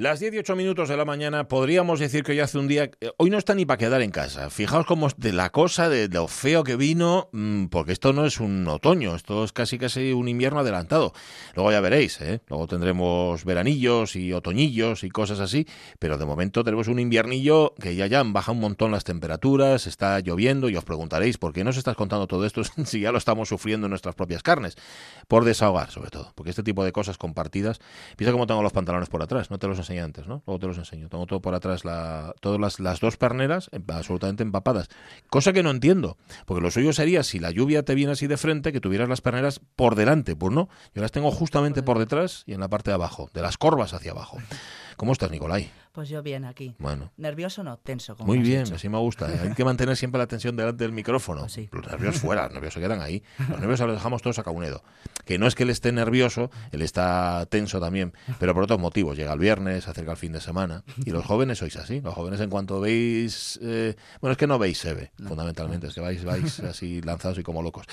Las 18 minutos de la mañana podríamos decir que hoy hace un día... eh, Hoy no está ni para quedar en casa. Fijaos cómo de la cosa, de lo feo que vino, mm, porque esto no es un otoño, esto es casi casi un invierno adelantado. Luego ya veréis, ¿eh? Luego tendremos veranillos y otoñillos y cosas así, pero de momento tenemos un inviernillo que ya ya bajado un montón las temperaturas, está lloviendo y os preguntaréis por qué nos estás contando todo esto si ya lo estamos sufriendo en nuestras propias carnes. Por desahogar, sobre todo, porque este tipo de cosas compartidas... Piensa cómo tengo los pantalones por atrás, no te los enseñé antes, ¿no? Luego te los enseño. Tengo todo por atrás, la, todas las, las dos perneras em- absolutamente empapadas. Cosa que no entiendo, porque lo suyo sería si la lluvia te viene así de frente, que tuvieras las perneras por delante. Pues no, yo las tengo justamente por detrás y en la parte de abajo, de las corvas hacia abajo. ¿Cómo estás, Nicolai? Pues yo bien aquí. Bueno. ¿Nervioso o no? Tenso. Como Muy bien, así me gusta. Hay que mantener siempre la atención delante del micrófono. Pues sí. Los nervios fuera, los nervios se quedan ahí. Los nervios los dejamos todos a Caunedo. Que no es que él esté nervioso, él está tenso también, pero por otros motivos. Llega el viernes, se acerca el fin de semana. Y los jóvenes sois así. Los jóvenes en cuanto veis... eh, bueno, es que no veis se ve, fundamentalmente. Es que vais, vais así lanzados y como locos.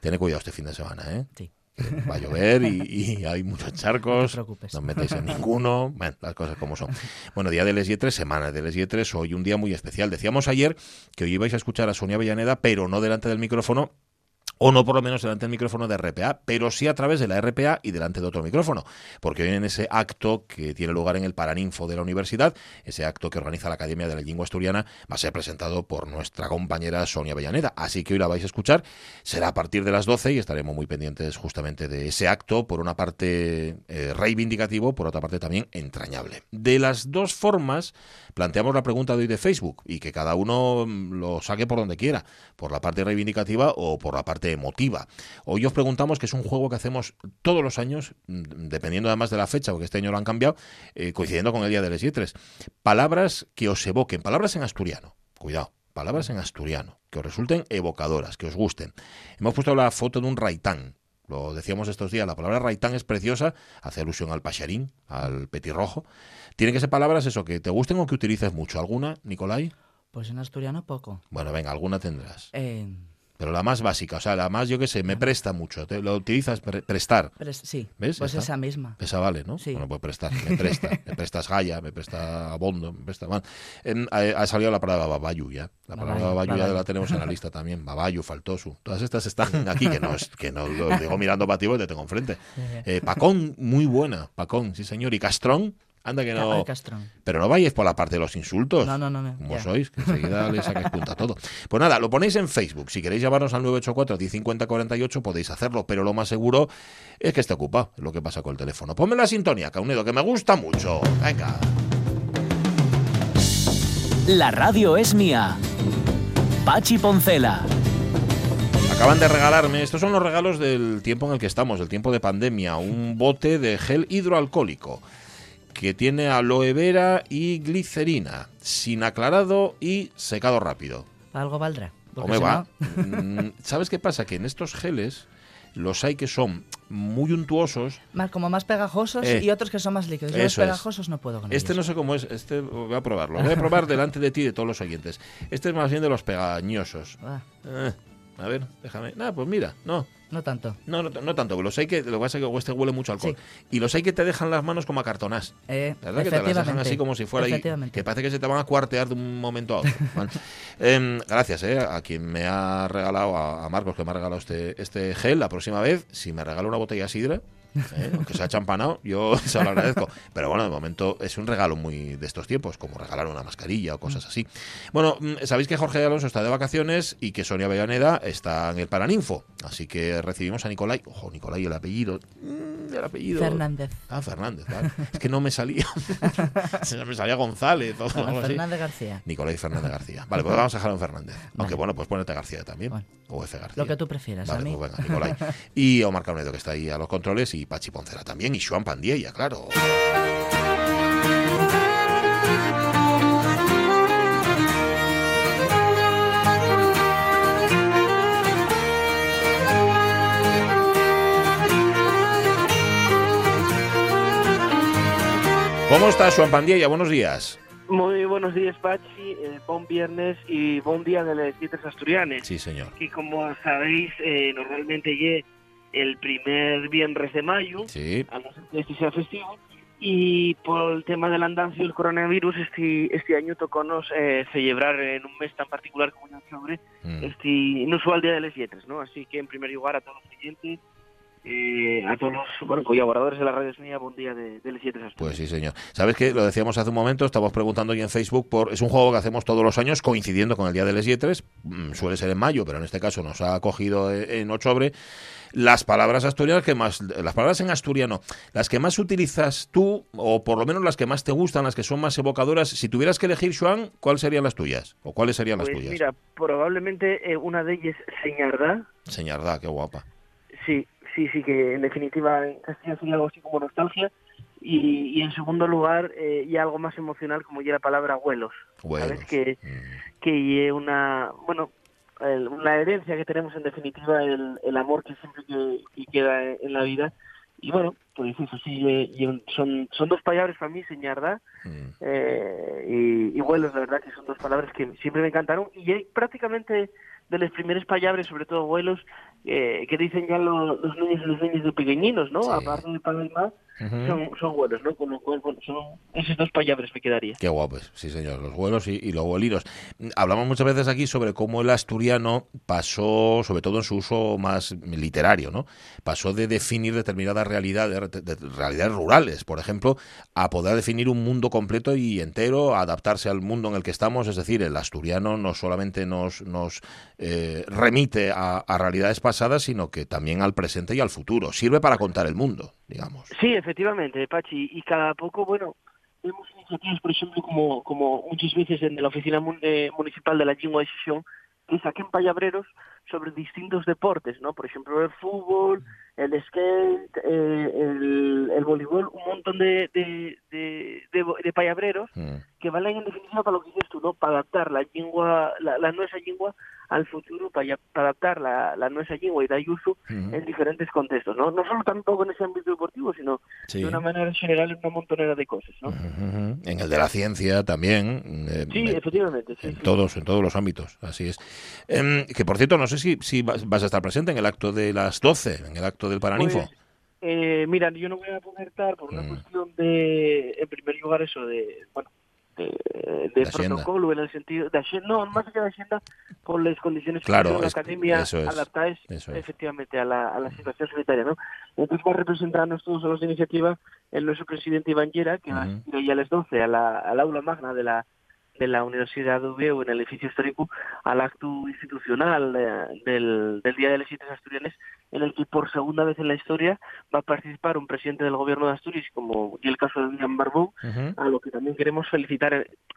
Tened cuidado este fin de semana, ¿eh? Sí. Va a llover y, y hay muchos charcos. No te. No os metéis en ninguno. Bueno, las cosas como son. Bueno, día de Les Yetres, semana de Les Yetres, hoy un día muy especial. Decíamos ayer que hoy ibais a escuchar a Sonia Avellaneda, pero no delante del micrófono. O no por lo menos delante del micrófono de RPA, pero sí a través de la RPA y delante de otro micrófono. Porque hoy en ese acto que tiene lugar en el Paraninfo de la universidad, ese acto que organiza la Academia de la Lengua Asturiana, va a ser presentado por nuestra compañera Sonia Avellaneda. Así que hoy la vais a escuchar. Será a partir de las 12 y estaremos muy pendientes justamente de ese acto, por una parte eh, reivindicativo, por otra parte también entrañable. De las dos formas, planteamos la pregunta de hoy de Facebook y que cada uno mm, lo saque por donde quiera, por la parte reivindicativa o por la parte emotiva. Hoy os preguntamos, que es un juego que hacemos todos los años, mm, dependiendo además de la fecha, porque este año lo han cambiado, eh, coincidiendo con el Día de las Yetres. Palabras que os evoquen, palabras en asturiano, cuidado. Palabras en asturiano, que os resulten evocadoras, que os gusten. Hemos puesto la foto de un raitán, lo decíamos estos días, la palabra raitán es preciosa, hace alusión al pacharín, al petirrojo. Tienen que ser palabras eso, que te gusten o que utilices mucho. ¿Alguna, Nicolai? Pues en asturiano poco. Bueno, venga, alguna tendrás. Eh, Pero la más básica, o sea, la más, yo qué sé, me presta mucho. Te, lo utilizas, pre- prestar. sí, ¿Ves? pues está. esa misma. Esa vale, ¿no? Sí. Bueno, pues prestar, me presta. me prestas Gaya, me presta Abondo, me presta... bueno, ha, ha salido la palabra babayu ya. La palabra Babayu, babayu ya la tenemos en la lista también. Babayu, faltosu. Todas estas están aquí, que no, es, que no lo digo mirando para ti porque te tengo enfrente. Eh, Pacón, muy buena. Pacón, sí señor. Y Castrón, anda que no... Pero no vayáis por la parte de los insultos. No, no, no. no, Como sois, que enseguida le sacáis punta a todo. Pues nada, lo ponéis en Facebook. Si queréis llamarnos al 984 1050 48 podéis hacerlo, pero lo más seguro es que esté ocupado, es lo que pasa con el teléfono. Ponme la sintonía, Caunedo, que me gusta mucho. Venga. La radio es mía. Pachi Poncela. Acaban de regalarme, estos son los regalos del tiempo en el que estamos, el tiempo de pandemia, un bote de gel hidroalcohólico que tiene aloe vera y glicerina, sin aclarado y secado rápido. Algo valdrá. ¿Cómo va? no- Mm, ¿Sabes qué pasa? Que en estos geles los hay que son muy untuosos. más- como más pegajosos Eh, y otros que son más líquidos. Yo los es. pegajosos no puedo con Este no sé cómo es, este voy a probarlo. Voy a probar delante de ti y de todos los oyentes. Este es más bien de los pegañosos. Ah, Eh, a ver, déjame. Nada, pues mira, no. No tanto. No, no, no tanto, los hay que, lo que pasa es que este huele mucho alcohol. Sí. Y los hay que te dejan las manos como acartonás. Eh, ¿Verdad? Que te las dejan así como si fuera ahí, que parece que se te van a cuartear de un momento a otro. Em, gracias eh, a quien me ha regalado, a, a Marcos que me ha regalado este, este gel. La próxima vez, si me regala una botella de sidra, eh, aunque sea champanado, yo se lo agradezco. Pero bueno, de momento es un regalo muy de estos tiempos, como regalar una mascarilla o cosas así. Bueno, mm, sabéis que Jorge Alonso está de vacaciones y que Sonia Avellaneda está en el Paraninfo. Así que recibimos a Nicolai. Ojo, Nicolai, el apellido. mm, el apellido. Fernández. Ah, Fernández, vale. Es que no me salía. Me salía González o Bueno, algo así. Fernández García. Nicolás Fernández García. Vale, pues vamos a dejarlo en Fernández. Aunque bueno, pues ponete García también. Bueno. O F. García. Lo que tú prefieras. Vale, a mí. pues venga, Nicolai. Y Omar Caunedo, que está ahí a los controles, y Pachi Poncela también, y Joan Pandiella, claro. ¿Cómo estás, Joan Pandiella? Buenos días. Muy buenos días, Pachi. Eh, bon viernes y bon día de las Yetres Asturianes. Sí, señor. Que como sabéis, eh, normalmente llegue el primer viernes de mayo, Sí. a no ser que este sea festivo, y por el tema del andancio del coronavirus este, este año tocónos eh, celebrar en un mes tan particular como en octubre Mm. este inusual Día de las Letras, ¿no? Así que en primer lugar a todos los clientes, eh, a todos los bueno, colaboradores de la radio mía, buen día de, de las Letras. Pues sí, señor. ¿Sabes qué? Lo decíamos hace un momento, estamos preguntando hoy en Facebook por... Es un juego que hacemos todos los años coincidiendo con el Día de Les Yetres, mm, suele ser en mayo, pero en este caso nos ha cogido eh, en octubre. Las palabras asturianas que más... Las palabras en asturiano, las que más utilizas tú, o por lo menos las que más te gustan, las que son más evocadoras, si tuvieras que elegir, Joan, ¿cuáles serían las tuyas? ¿O cuáles serían las Pues tuyas? mira, probablemente eh, una de ellas, Señardá, Señardá, qué guapa. sí, sí, sí, que en definitiva en castellano sería algo así como nostalgia. Y, y en segundo lugar, eh, y algo más emocional como ya la palabra abuelos. ¿Sabes? Que, Mm. que una, bueno, el- una herencia que tenemos en definitiva, el, el amor que siempre que, que queda en, la vida. Y bueno, pues eso sí, eh, son, son dos palabras para mí, señarda, Mm. eh, y, y vuelos, la verdad que son dos palabras que siempre me encantaron. Y hay prácticamente de las primeras palabras, sobre todo vuelos, eh, que dicen ya lo- los niños y los niños de pequeñinos, ¿no? Sí. Aparte de padre y más, son, son vuelos, ¿no? Con lo cual, bueno, son esas dos palabras me quedaría. Qué guapos, sí señor, los vuelos y, y los vueliros. Hablamos muchas veces aquí sobre cómo el asturiano pasó, sobre todo en su uso más literario, ¿no? Pasó de definir determinadas realidades, de- de realidades rurales, por ejemplo, a poder definir un mundo completo y entero, a adaptarse al mundo en el que estamos. Es decir, el asturiano no solamente nos, nos eh, remite a, a realidades pasadas, sino que también al presente y al futuro. Sirve para contar el mundo, digamos. Sí, efectivamente, Pachi. Y cada poco, bueno, vemos iniciativas, por ejemplo, como, como muchas veces en la Oficina eh, Municipal de la Lengua de Sesión, que saquen palabreros sobre distintos deportes, ¿no? Por ejemplo, el fútbol, el skate, eh, el, el voleibol, un montón de, de, de, de, palabreros Mm. que valen en definitiva para lo que dices tú, ¿no? Para adaptar la lengua, la, la nuestra lengua al futuro, para, para adaptar la, la nuestra lengua y dar uso Ujú. en diferentes contextos, ¿no? No solo tampoco en ese ámbito deportivo, sino Sí. de una manera general en una montonera de cosas, ¿no? En el de la ciencia también. eh, Sí, en- efectivamente, sí, en sí. todos, en todos los ámbitos, así es. Em, que por cierto, no sé si, si vas a estar presente en el acto de las 12, en el acto del Paraninfo. Pues, eh, mira, yo no voy a poder estar por una Mm. cuestión de, en primer lugar, eso de, bueno, de, de protocolo en el sentido de no, más allá de Hacienda, por las condiciones que tiene la es que academia es, adaptadas es. efectivamente a la, a la situación sanitaria, ¿no? Entonces va a representarnos todos a los de iniciativa el nuestro presidente Iván Llera, que va a hoy a las 12 a la, al aula magna de la de la Universidad de UBEU en el edificio histórico al acto institucional eh, del, del Día de las Ciencias Asturianas en el que por segunda vez en la historia va a participar un presidente del gobierno de Asturias como y el caso de William Barbón Ujú. a lo que también queremos felicitar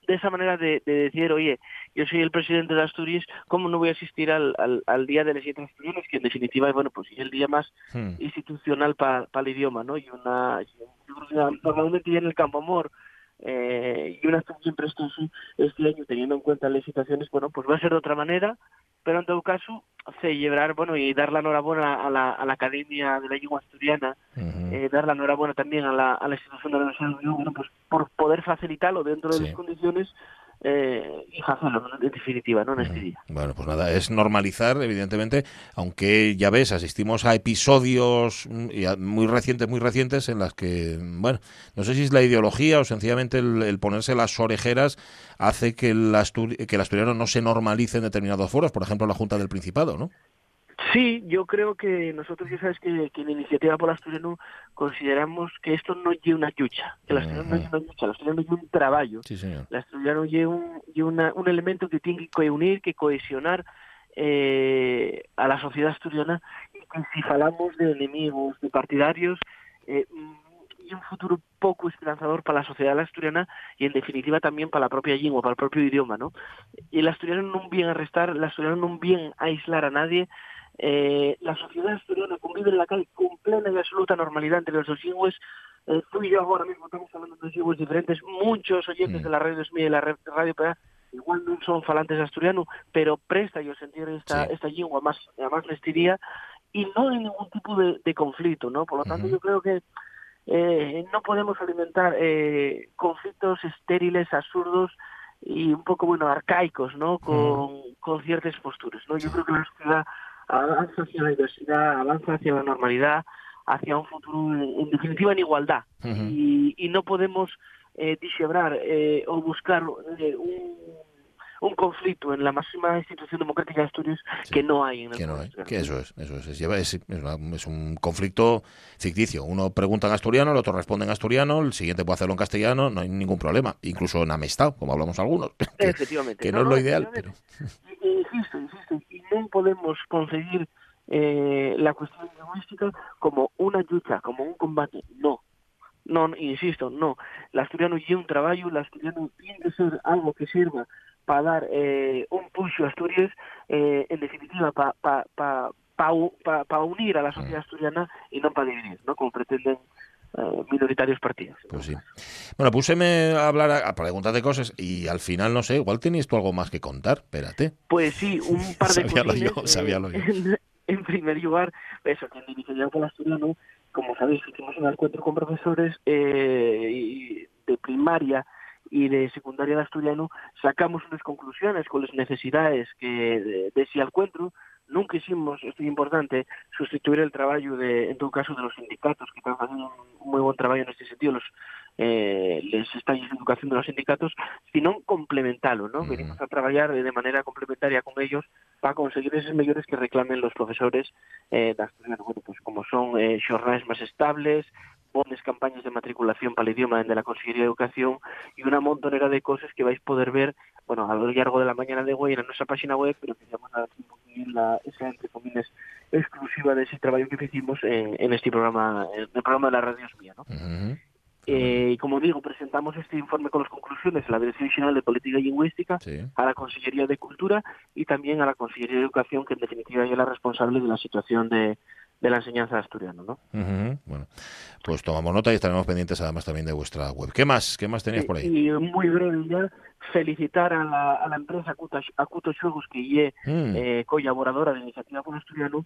de esa manera de, de decir, oye, yo soy el presidente de Asturias, ¿cómo no voy a asistir al, al, al Día de las Ciencias Asturianas? Que en definitiva, bueno, pues es el día más Hmm. institucional para el idioma, ¿no? Y una, y una- normalmente ya en el campo amor eh, y una acción siempre esto este año teniendo en cuenta las situaciones, bueno, pues va a ser de otra manera, pero en todo caso celebrar, bueno, y dar la enhorabuena a la, a la Academia de la Lengua Asturiana, eh, dar la enhorabuena también a la, a la institución de la Universidad de Oviedo, bueno, pues por poder facilitarlo dentro de Sí. las condiciones eh, y hacerlo, en definitiva, ¿no? En este Ujú. día. Bueno, pues nada, es normalizar, evidentemente, aunque ya ves, asistimos a episodios mm, muy recientes, muy recientes, en las que, bueno, no sé si es la ideología o sencillamente el, el ponerse las orejeras hace que el, asturi- que el asturiano no se normalice en determinados foros, por ejemplo, la Junta del Principado, ¿no? Sí, yo creo que nosotros ya sabes que, que en Iniciativa por Asturiano consideramos que esto no es una lucha, que el asturiano no es una lucha, el asturiano es un trabajo. Sí, señor. El asturiano lleva un, lleva una- un elemento que tiene que counir, que cohesionar eh, a la sociedad asturiana y que si hablamos de enemigos, de partidarios, eh, y un futuro poco esperanzador para la sociedad asturiana y en definitiva también para la propia lengua, para el propio idioma, ¿no? Y el asturiano no viene a restar, el asturiano no viene a aislar a nadie, eh, la sociedad asturiana convive en la calle con plena y absoluta normalidad entre los dos lingües. Eh, tú y yo ahora mismo estamos hablando de dos lingües diferentes. Muchos oyentes Mm. de la radio SMI y de la radio PA igual no son falantes asturiano, pero presta yo sentir esta, Sí. esta lengua más, más nestiría y no hay ningún tipo de, de conflicto, ¿no? Por lo tanto, yo creo que eh, no podemos alimentar eh, conflictos estériles, absurdos y un poco, bueno, arcaicos, ¿no? Con, con ciertas posturas, ¿no? Yo creo que la sociedad avanza hacia la diversidad, avanza hacia la normalidad, hacia un futuro, en definitiva, en igualdad. Y, y no podemos eh, dixebrar eh, o buscar eh, un, un conflicto en la máxima institución democrática de Asturias Sí. que no hay en el Que no hay, que eso es, eso es, es, es- es una- es un conflicto ficticio. Uno pregunta en asturiano, el otro responde en asturiano, el siguiente puede hacerlo en castellano, no hay ningún problema, incluso en amistad, como hablamos algunos, que, Efectivamente. que no, es lo ideal, efectivamente. pero Insisto, insisto, y non podemos concebir eh, la cuestión lingüística como una lucha, como un combate. No. No, insisto, no. El asturiano lle un traballo, el asturiano tiene que ser algo que sirva para dar eh, un pulso a Asturias, eh, en definitiva, para pa, pa, pa, pa- unir a la sociedad asturiana y no para dividir, ¿no? Como pretenden minoritarios partidos. pues sí. Bueno, púseme a hablar, a, preguntarte cosas y al final, no sé, igual tenías tú algo más que contar, espérate. Pues sí, un par de cosines, yo, sabíalo yo. En, en primer lugar, eso, que en la iniciativa el asturiano, como sabéis, hicimos un encuentro con profesores eh, y- de primaria y de secundaria de asturiano, sacamos unas conclusiones con las necesidades que de, de ese encuentro. Nunca hicimos, esto es importante, sustituir el trabajo de, en todo caso, de los sindicatos, que están haciendo un muy buen trabajo en este sentido, los eh, les de educación de los sindicatos, sino complementarlo, ¿no? Venimos a trabajar de manera complementaria con ellos para conseguir esos mellores que reclamen los profesores eh, bueno, pues como son eh, xornais máis estables, bones campañas de matriculación para el idioma de la Consellería de Educación y una montonera de cosas que vais poder ver, bueno, a lo largo de la mañana de hoy en nuestra página web, pero que dar un poquillo la, esa, entre comillas, exclusiva de ese trabajo que hicimos en, en este programa, en el programa de la radio es mía, ¿no? Eh, y como digo, presentamos este informe con las conclusiones a la Dirección General de Política Lingüística, Sí. a la Consellería de Cultura y también a la Consellería de Educación, que en definitiva es la responsable de la situación de, de la enseñanza asturiana, ¿no? Ujú. Bueno, pues tomamos nota y estaremos pendientes además también de vuestra web. ¿Qué más? ¿Qué más tenías por ahí? Y muy breve ya, felicitar a la, a la empresa Acuto Xuegos, que es Mm. eh, colaboradora de Iniciativa por Asturiano,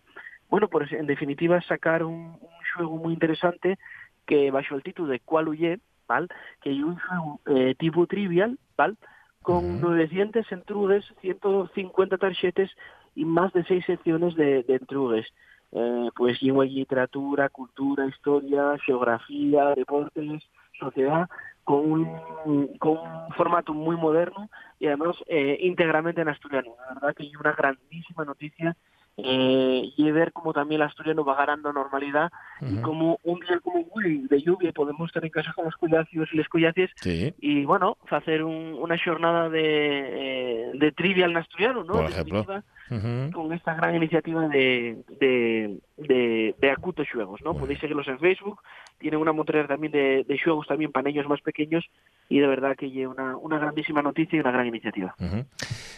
bueno, pues en definitiva sacar un, un xuego muy interesante que bajo el título de Cuál huye, ¿vale? que hay un xuego eh, tipo trivial, ¿vale? con Ujú. 900 entrugues, 150 tarjetas y más de seis secciones de, de entrugues. Eh, pues lengua y literatura, cultura, historia, geografía, deportes, sociedad, con un, con un formato muy moderno y además eh, íntegramente en asturiano. La verdad que hay una grandísima noticia eh, y ver cómo también el asturiano va ganando normalidad y Ujú. como un día como hoy de lluvia podemos estar en casa con los cuidacios y les collacies Sí, y bueno, hacer un, una jornada de, eh, de trivial en asturiano, ¿no? Por ejemplo. definitiva, Ujú. con esta gran iniciativa de, de, de, de Acuto Xuegos, ¿no? Muy Podéis seguirlos en Facebook, tienen una montonera también de, de xuegos también para niños más pequeños y de verdad que es una, una grandísima noticia y una gran iniciativa. Ujú.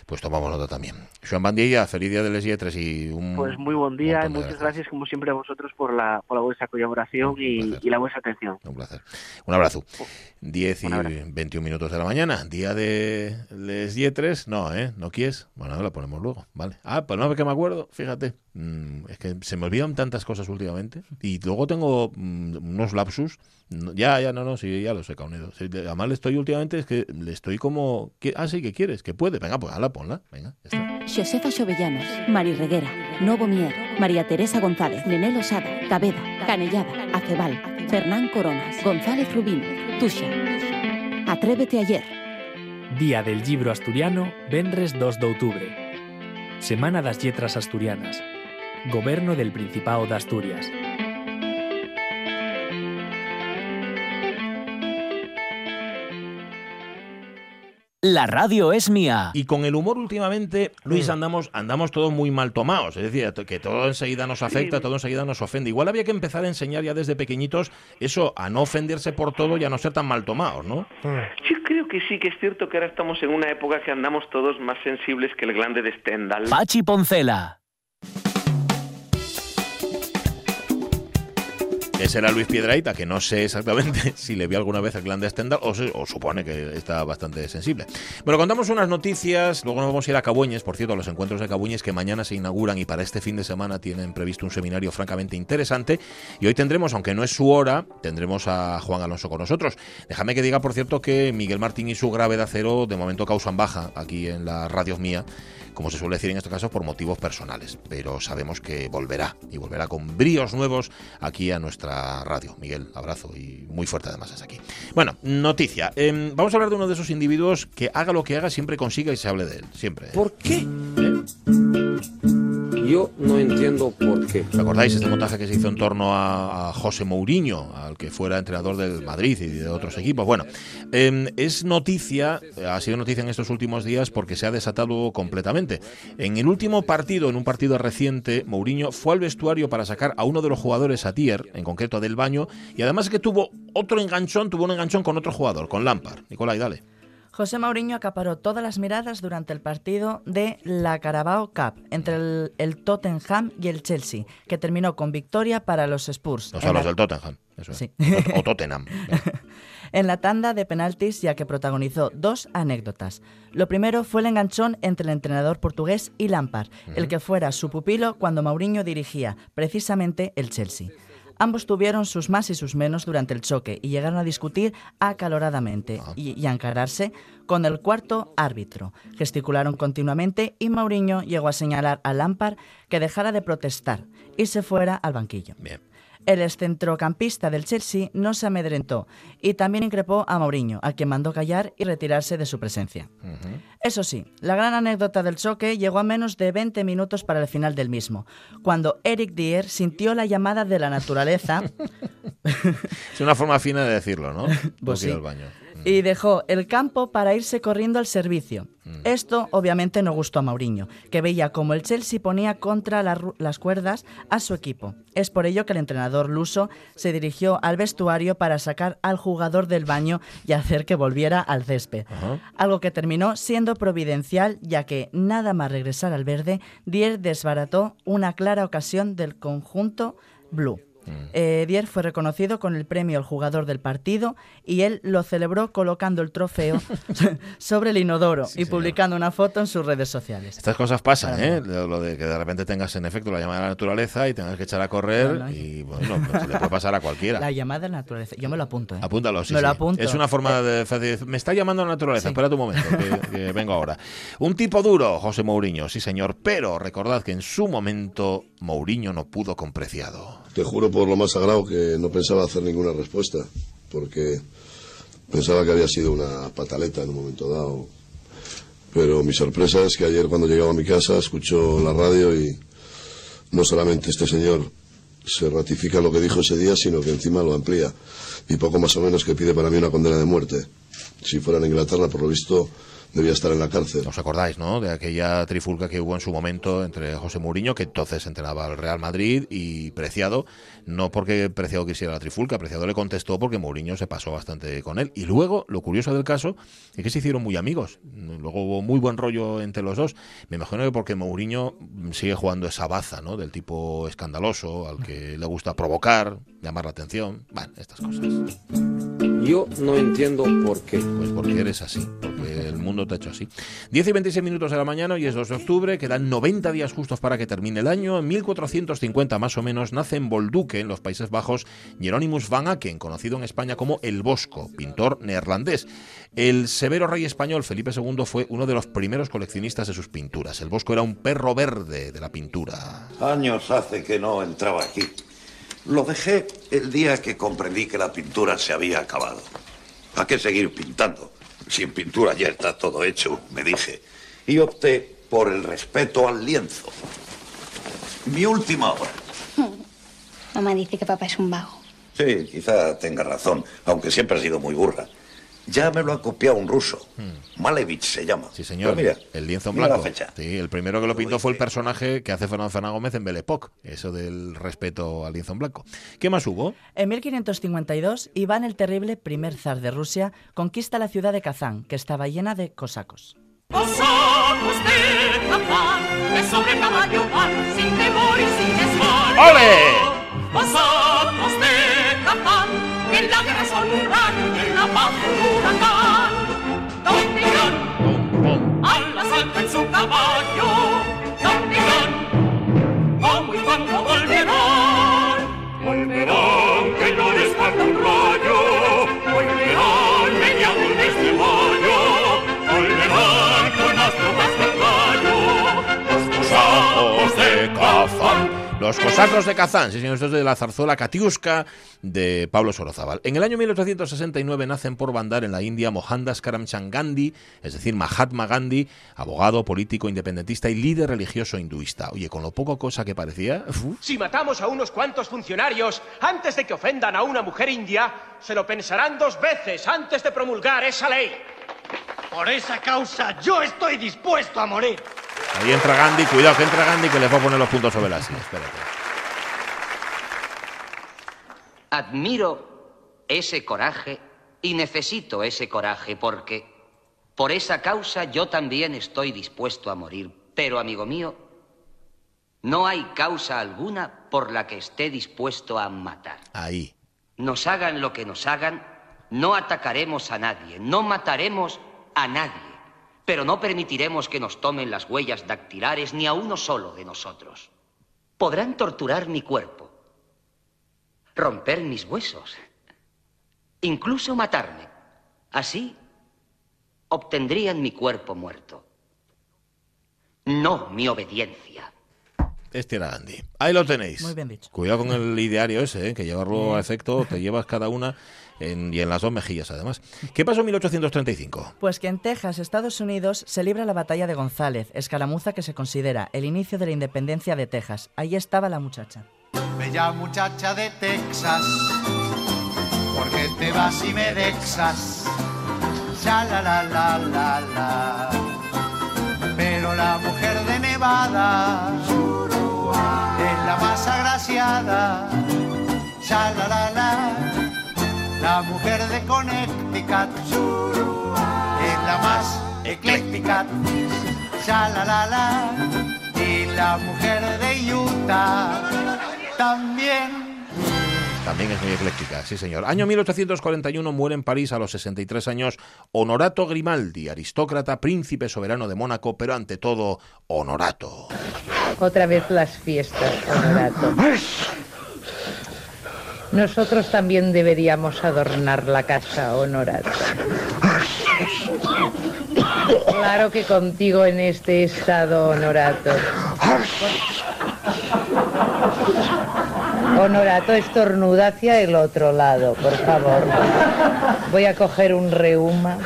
Pues tomamos nota también. Joan Bandilla, feliz día de les Yetres y un... Pues muy buen día y muchas gracias como siempre a vosotros por la, por la vuestra colaboración y, y la vuestra atención. Un placer. Un abrazo. 10 y Un abrazo. 21 minutos de la mañana. Día de les Yetres. No, ¿eh? ¿No quieres? Bueno, la ponemos luego. Vale. Ah, pues no, que me acuerdo. Fíjate. Mm, es que se me olvidan tantas cosas últimamente. Y luego tengo mm, unos lapsus. Ya, ya, no, no, sí, ya los he caunido. Sí, le- además le estoy últimamente, es que le estoy como... ¿qué? Ah, sí, que quieres? ¿Que puede? Venga, pues hala, ponla. Venga, ya está. Xosefa Xovellanos, Mari Reguera, Novo Mier, María Teresa González, Nené Losada, Tabeda, Canellada, Acebal, Fernán Coronas, González Rubín, Tuxa. Atrévete ayer. Día del Libro Asturiano, Benres 2 de outubro. Semana das Letras Asturianas. Goberno del Principado de Asturias. La radio es mía. Y con el humor últimamente, Luis, andamos, andamos todos muy mal tomados. Es decir, que todo enseguida nos afecta, todo enseguida nos ofende. Igual había que empezar a enseñar ya desde pequeñitos eso, a no ofenderse por todo y a no ser tan mal tomados, ¿no? Yo creo que sí, que es cierto que ahora estamos en una época que andamos todos más sensibles que el glande de Stendhal. Pachi Poncela. Ese era Luis Piedraita, que no sé exactamente si le vio alguna vez el de Stendhal o, supone que está bastante sensible. Bueno, contamos unas noticias, luego nos vamos a ir a Cabueñes, por cierto, los encuentros de Cabuñes que mañana se inauguran y para este fin de semana tienen previsto un seminario francamente interesante. Y hoy tendremos, aunque no es su hora, tendremos a Juan Alonso con nosotros. Déjame que diga, por cierto, que Miguel Martín y su gravedad cero de momento causan baja aquí en la radio mía como se suele decir en estos casos, por motivos personales. Pero sabemos que volverá y volverá con bríos nuevos aquí a nuestra radio. Miguel, abrazo y muy fuerte además es aquí. Bueno, noticia. Em, vamos a hablar de uno de esos individuos que haga lo que haga, siempre consiga y se hable de él. Siempre. ¿Por qué? Yo no entiendo por qué. ¿Os acordáis este montaje que se hizo en torno a, a José Mourinho, al que fuera entrenador del Madrid y de otros equipos? Bueno, em, es noticia, ha sido noticia en estos últimos días porque se ha desatado completamente. En el último partido, en un partido reciente, Mourinho fue al vestuario para sacar a uno de los jugadores a Tier, en concreto del baño, y además que tuvo otro enganchón, tuvo un enganchón con otro jugador, con Lampard. Nicolai, dale. José Mourinho acaparó todas las miradas durante el partido de la Carabao Cup entre el, el Tottenham y el Chelsea, que terminó con victoria para los Spurs. O sea, los la- del Tottenham. Eso es. Sí. O Tottenham. en la tanda de penaltis ya que protagonizó dos anécdotas. Lo primero fue el enganchón entre el entrenador portugués y Lampard, el que fuera su pupilo cuando Mourinho dirigía precisamente el Chelsea. Ambos tuvieron sus más y sus menos durante el choque y llegaron a discutir acaloradamente y, y a encararse con el cuarto árbitro. Gesticularon continuamente y Mourinho llegó a señalar a Lampard que dejara de protestar y se fuera al banquillo. Bien. El excentrocampista del Chelsea no se amedrentó y también increpó a Mourinho, a quien mandó callar y retirarse de su presencia. Eso sí, la gran anécdota del choque llegó a menos de 20 minutos para el final del mismo, cuando Eric Dier sintió la llamada de la naturaleza Es una forma fina de decirlo, ¿no? Pues sí. al baño. Y dejó el campo para irse corriendo al servicio. Esto obviamente no gustó a Mourinho, que veía como el Chelsea ponía contra la las cuerdas a su equipo. Es por ello que el entrenador luso se dirigió al vestuario para sacar al jugador del baño y hacer que volviera al césped. Algo que terminó siendo providencial, ya que nada más regresar al verde, Dier desbarató una clara ocasión del conjunto blue. Eh, Dier fue reconocido con el premio al jugador del partido y él lo celebró colocando el trofeo sobre el inodoro y publicando una foto en sus redes sociales. Estas cosas pasan, ¿eh? Lo lo de que de repente tengas en efecto la llamada de la naturaleza y tengas que echar a correr y bueno, pues le puede pasar a cualquiera. La llamada de la naturaleza. Yo me lo apunto, ¿eh? Apúntalo, sí. Me lo sí. apunto. Es una forma de decir, me está llamando la naturaleza, Sí. espera un momento, que, que vengo ahora. Un tipo duro, José Mourinho, sí señor, pero recordad que en su momento Mourinho no pudo con Preciado. Te juro por lo más sagrado que no pensaba hacer ninguna respuesta, porque pensaba que había sido una pataleta en un momento dado. Pero mi sorpresa es que ayer cuando llegaba a mi casa escuchó la radio y no solamente este señor se ratifica lo que dijo ese día, sino que encima lo amplía. Y poco más o menos que pide para mí una condena de muerte. Si fuera en Inglaterra, por lo visto, debía estar en la cárcel. ¿Os acordáis, no? De aquella trifulca que hubo en su momento entre José Mourinho, que entonces entrenaba al Real Madrid, y Preciado, no porque Preciado quisiera la trifulca, Preciado le contestó porque Mourinho se pasó bastante con él. Y luego, lo curioso del caso es que se hicieron muy amigos. Luego hubo muy buen rollo entre los dos. Me imagino que porque Mourinho sigue jugando esa baza, ¿no? Del tipo escandaloso, al que le gusta provocar, llamar la atención. Bueno, estas cosas. Yo no entiendo por qué. Pues porque eres así, porque el mundo te ha hecho así. 10 y 26 minutos de la mañana, y es 2 de octubre, quedan 90 días justos para que termine el año. En 1450 más o menos nace en Bolduque, en los Países Bajos, Hieronymus van Aken, conocido en España como El Bosco, pintor neerlandés. El severo rey español Felipe II fue uno de los primeros coleccionistas de sus pinturas. El Bosco era un perro verde de la pintura. Años hace que no entraba aquí. Lo dejé el día que comprendí que la pintura se había acabado. ¿A qué seguir pintando? Si en pintura ya está todo hecho, me dije. Y opté por el respeto al lienzo. Mi última obra. Mamá dice que papá es un vago. Sí, quizá tenga razón, aunque siempre ha sido muy burra. Ya me lo ha copiado un ruso. Malevich se llama. Hmm. Sí, señor. Pero mira, el lienzo en blanco. fecha. Sí, el primero que lo pintó fue el personaje que hace Fernando Fernández Gómez en Belle Époque. Eso del respeto al lienzo en blanco. ¿Qué más hubo? En 1552, Iván el Terrible, primer zar de Rusia, conquista la ciudad de Kazán, que estaba llena de cosacos. Cosacos de Kazán, que sobre caballo van, sin temor y sin desmán. ¡Ole! Rayo y en Los cosacos de Kazán, sí señor, esto es de la zarzuela Katiuska de Pablo Sorozábal. En el año 1869 nacen por Bandar en la India Mohandas Karamchand Gandhi, es decir, Mahatma Gandhi, abogado, político, independentista y líder religioso hinduista. Oye, con lo poco cosa que parecía... Si matamos a unos cuantos funcionarios antes de que ofendan a una mujer india, se lo pensarán dos veces antes de promulgar esa ley. Por esa causa yo estoy dispuesto a morir. Ahí entra Gandhi, cuidado que entra Gandhi que les va a poner los puntos sobre las. Espérate. Admiro ese coraje y necesito ese coraje porque por esa causa yo también estoy dispuesto a morir. Pero, amigo mío, no hay causa alguna por la que esté dispuesto a matar. Ahí. Nos hagan lo que nos hagan, no atacaremos a nadie, no mataremos a nadie, pero no permitiremos que nos tomen las huellas dactilares ni a uno solo de nosotros. Podrán torturar mi cuerpo, romper mis huesos, incluso matarme. Así obtendrían mi cuerpo muerto. No mi obediencia. Este era Gandhi. Ahí lo tenéis. Muy bien dicho. Cuidado con el ideario ese, ¿eh? que llevarlo a efecto, te llevas cada una en- y en las dos mejillas además. ¿Qué pasó en 1835? Pues que en Texas, Estados Unidos, se libra la batalla de González, escaramuza que se considera el inicio de la independencia de Texas. Allí estaba la muchacha. Bella muchacha de Texas, ¿por qué te vas y me dexas? Ya la la la la la. Pero la mujer de Nevada la más agraciada. Ya la la la. La mujer de Connecticut es la más ecléctica. Ya la la la. Y la mujer de Utah también. También es muy ecléctica, sí señor. Año 1841 muere en París a los 63 años Honorato Grimaldi, aristócrata, príncipe soberano de Mónaco, pero ante todo, honorato. Otra vez las fiestas, Honorato. Nosotros también deberíamos adornar la casa, Honorato. Claro que contigo en este estado, Honorato. Honorato, estornuda hacia el otro lado, por favor. Voy a coger un reuma.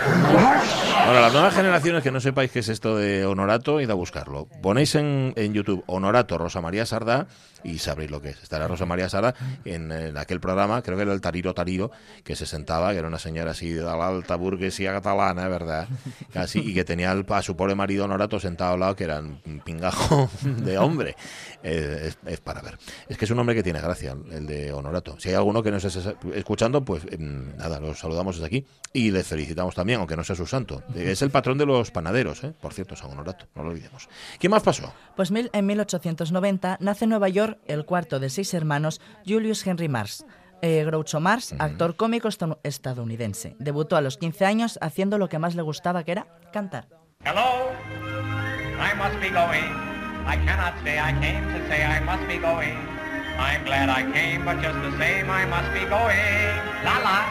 Bueno, las nuevas generaciones que no sepáis qué es esto de Honorato, id a buscarlo. Ponéis en, en YouTube Honorato Rosa María Sardá y sabréis lo que es. Estará Rosa María Sardá en, aquel programa, creo que era el Tariro Tariro, que se sentaba, que era una señora así de la alta burguesía catalana, ¿verdad? Casi, y que tenía al- a su pobre marido Honorato sentado al lado, que era un pingajo de hombre. Es, para ver. Es que es un hombre que tiene gracia, el de Honorato. Si hay alguno que nos esté escuchando, pues em, nada, los saludamos desde aquí y le felicitamos también, aunque no sea su santo. Es el patrón de los panaderos, ¿eh? por cierto, San Honorato, no lo olvidemos. ¿Qué más pasó? Pues mil- en 1890 nace en Nueva York el cuarto de seis hermanos, Julius Henry Mars. Eh, Groucho Mars, actor cómico esta- estadounidense. Debutó a los 15 años haciendo lo que más le gustaba, que era cantar. Hello? I must be going. I cannot say I came to say I must be going. I'm glad I came, but just the same I must be going. La la.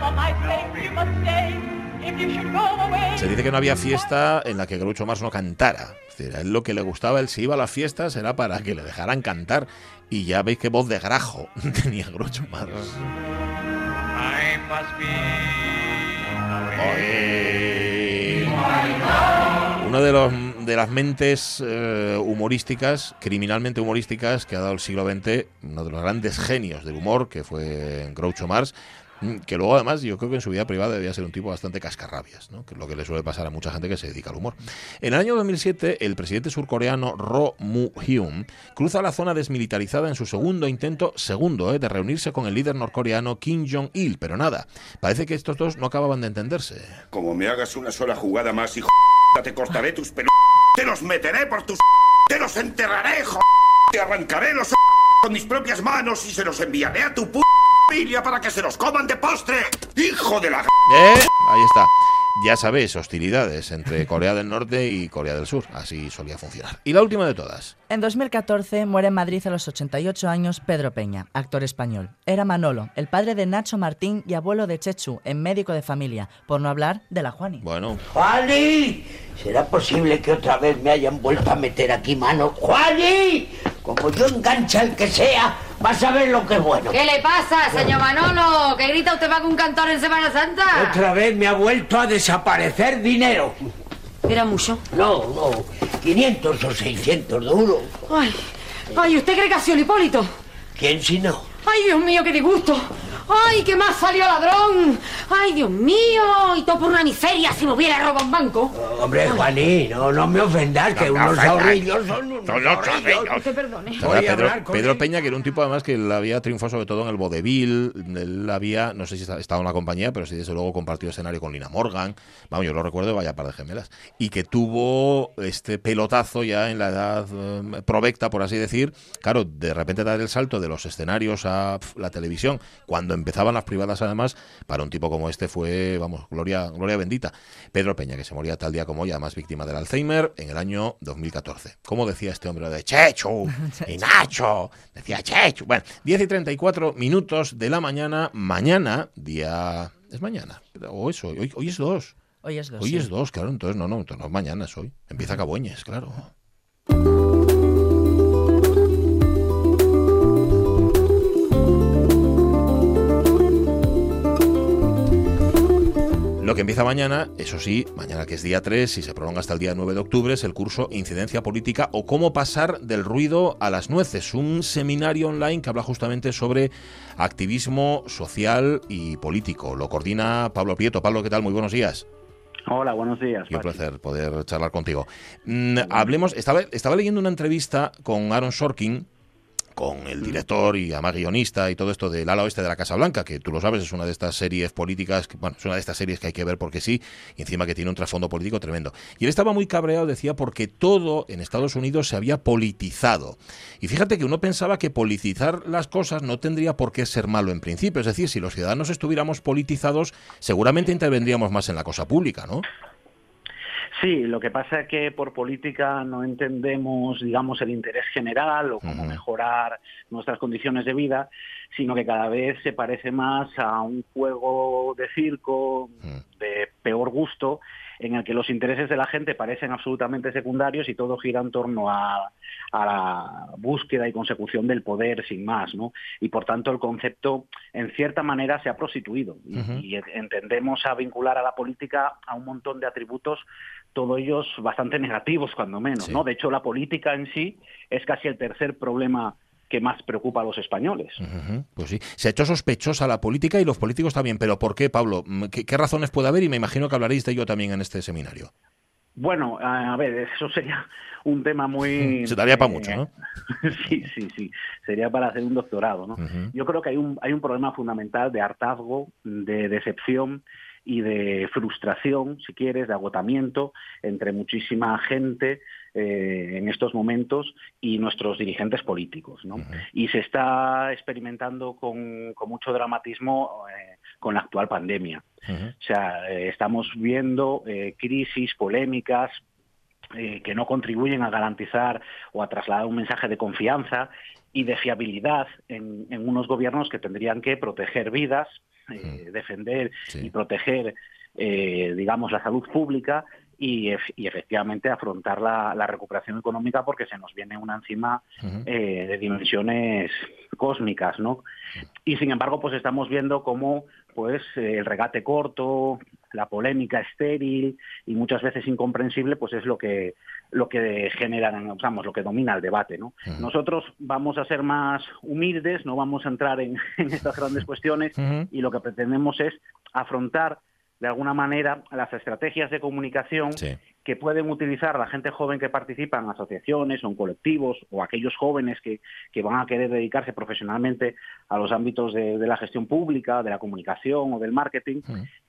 For my sake you must stay. Se dice que no había fiesta en la que Groucho Mars no cantara. Es decir, a él lo que le gustaba, él si iba a las fiestas era para que le dejaran cantar. Y ya veis qué voz de grajo tenía Groucho Mars. Uno de los de las mentes eh, humorísticas, criminalmente humorísticas que ha dado el siglo XX, uno de los grandes genios del humor que fue Groucho Marx, mm, que luego además yo creo que en su vida privada debía ser un tipo bastante cascarrabias, ¿no? que es lo que le suele pasar a mucha gente que se dedica al humor. En el año 2007, el presidente surcoreano Roh Moo-hyun cruza la zona desmilitarizada en su segundo intento, segundo, eh, de reunirse con el líder norcoreano Kim Jong-il, pero nada, parece que estos dos no acababan de entenderse. Como me hagas una sola jugada más, hijo te cortaré tus pelos, te los meteré por tus te los enterraré, hijo te arrancaré los con mis propias manos y se los enviaré a tu p familia para que se los coman de postre. ¡Hijo de la... ¿Eh? Ahí está. Ya sabéis, hostilidades entre Corea del Norte y Corea del Sur. Así solía funcionar. Y la última de todas. En 2014 muere en Madrid a los 88 años Pedro Peña, actor español. Era Manolo, el padre de Nacho Martín y abuelo de Chechu, en médico de familia, por no hablar de la Juani. Bueno, ¡Juani! ¿Será posible que otra vez me hayan vuelto a meter aquí mano? ¡Juani! Como yo engancha el que sea, vas a ver lo que es bueno. ¿Qué le pasa, señor Manolo? ¿Que grita usted más que un cantor en Semana Santa? Otra vez me ha vuelto a desaparecer dinero. ¿Era mucho? No, no, 500 o 600 duros. Ay, ay, ¿usted cree que ha sido el Hipólito? ¿Quién si no? Ay, Dios mío, qué disgusto. Ay, que más salió ladrón. Ay, Dios mío, y todo por una miseria si me hubiera robado un banco. Hombre, Juaní, no, no me ofendas, que No unos ahorrillos son unos ahorrillos. Pedro, Pedro. Peña, que era un tipo además que él había triunfado sobre todo en el vodevil, él había, no sé si estaba en la compañía, pero sí desde luego compartió escenario con Lina Morgan, vamos, yo lo recuerdo, vaya par de gemelas, y que tuvo este pelotazo ya en la edad eh, provecta, por así decir, claro, de repente dar el salto de los escenarios a pf, la televisión, cuando empezaban las privadas además, para un tipo como este fue, vamos, gloria, gloria bendita. Pedro Peña, que se moría tal día como hoy, además víctima del Alzheimer, en el año 2014. ¿Cómo decía este hombre de Chechu y Nacho? Decía Chechu. Bueno, 10 y 34 minutos de la mañana, mañana, día... Es mañana, o eso, hoy, hoy es dos. Hoy es dos. Hoy sí. es dos, claro, entonces no, no, entonces no es mañana, es hoy. Empieza Cabueñes, claro. Lo que empieza mañana, eso sí, mañana que es día 3 y se prolonga hasta el día 9 de octubre, es el curso Incidencia Política o cómo pasar del ruido a las nueces, un seminario online que habla justamente sobre activismo social y político. Lo coordina Pablo Prieto. Pablo, ¿qué tal? Muy buenos días. Hola, buenos días. Pachi. placer poder charlar contigo. Mm, hablemos, estaba, estaba leyendo una entrevista con Aaron Sorkin, con el director y además guionista y todo esto del ala oeste de la Casa Blanca, que tú lo sabes, es una de estas series políticas, que, bueno, es una de estas series que hay que ver porque sí, y encima que tiene un trasfondo político tremendo. Y él estaba muy cabreado, decía, porque todo en Estados Unidos se había politizado. Y fíjate que uno pensaba que politizar las cosas no tendría por qué ser malo en principio, es decir, si los ciudadanos estuviéramos politizados, seguramente intervendríamos más en la cosa pública, ¿no? Sí, lo que pasa es que por política no entendemos, digamos, el interés general o cómo mejorar nuestras condiciones de vida, sino que cada vez se parece más a un juego de circo de peor gusto en el que los intereses de la gente parecen absolutamente secundarios y todo gira en torno a, a la búsqueda y consecución del poder sin más, ¿no? Y por tanto el concepto, en cierta manera, se ha prostituido y entendemos a vincular a la política a un montón de atributos, todos ellos bastante negativos, cuando menos, ¿no? De hecho, la política en sí es casi el tercer problema que más preocupa a los españoles. Pues sí, se ha hecho sospechosa la política y los políticos también, pero ¿por qué, Pablo? Mm, ¿Qué, qué razones puede haber? Y me imagino que hablaréis de ello también en este seminario. Bueno, a ver, eso sería un tema muy... Se daría para eh, mucho, ¿no? sí, sí, sí. Sería para hacer un doctorado, ¿no? Yo creo que hay un, hay un problema fundamental de hartazgo, de decepción y de frustración, si quieres, de agotamiento entre muchísima gente eh, en estos momentos y nuestros dirigentes políticos, ¿no? Y se está experimentando con, con mucho dramatismo eh, con la actual pandemia. O sea, eh, estamos viendo crisis, polémicas, que no contribuyen a garantizar o a trasladar un mensaje de confianza y de fiabilidad en, en unos gobiernos que tendrían que proteger vidas, eh, defender y proteger, eh, digamos, la salud pública y, y efectivamente afrontar la, la recuperación económica porque se nos viene una encima eh, de dimensiones cósmicas, ¿no? Y sin embargo, pues estamos viendo cómo pues eh, el regate corto, la polémica estéril y muchas veces incomprensible, pues es lo que lo que generan, vamos, lo que domina el debate, ¿no? Nosotros vamos a ser más humildes, no vamos a entrar en, en estas grandes cuestiones y lo que pretendemos es afrontar de alguna manera las estrategias de comunicación que pueden utilizar la gente joven que participa en asociaciones o en colectivos o aquellos jóvenes que, que van a querer dedicarse profesionalmente a los ámbitos de, de la gestión pública, de la comunicación o del marketing,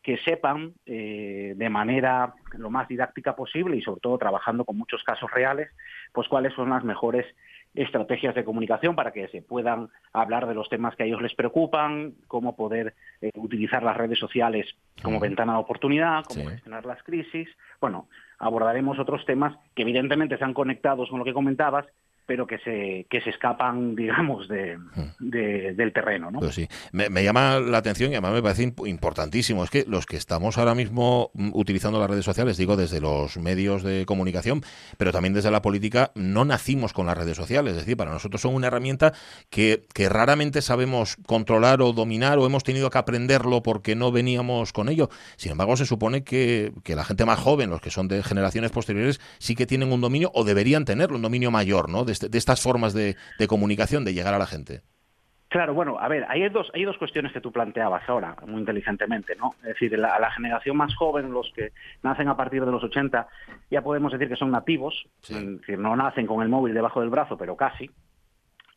que sepan eh, de manera lo más didáctica posible y sobre todo trabajando con muchos casos reales, pues cuáles son las mejores estrategias de comunicación para que se puedan hablar de los temas que a ellos les preocupan, cómo poder eh, utilizar las redes sociales como ventana de oportunidad, cómo gestionar las crisis. Bueno, abordaremos otros temas que evidentemente están conectados con lo que comentabas, pero que se, que se escapan, digamos, de, de- del terreno, ¿no? Pues sí, me, me llama la atención y además me parece imp- importantísimo. Es que los que estamos ahora mismo mm, utilizando las redes sociales, digo desde los medios de comunicación, pero también desde la política, no nacimos con las redes sociales. Es decir, para nosotros son una herramienta que, que raramente sabemos controlar o dominar o hemos tenido que aprenderlo porque no veníamos con ello. Sin embargo, se supone que, que la gente más joven, los que son de generaciones posteriores, sí que tienen un dominio o deberían tenerlo, un dominio mayor, ¿no? De, este- de estas formas de, de comunicación, de llegar a la gente. Claro, bueno, a ver, hay dos, hay dos cuestiones que tú planteabas ahora, muy inteligentemente, ¿no? Es decir, la, la generación más joven, los que nacen a partir de los 80, ya podemos decir que son nativos, es decir, no nacen con el móvil debajo del brazo, pero casi.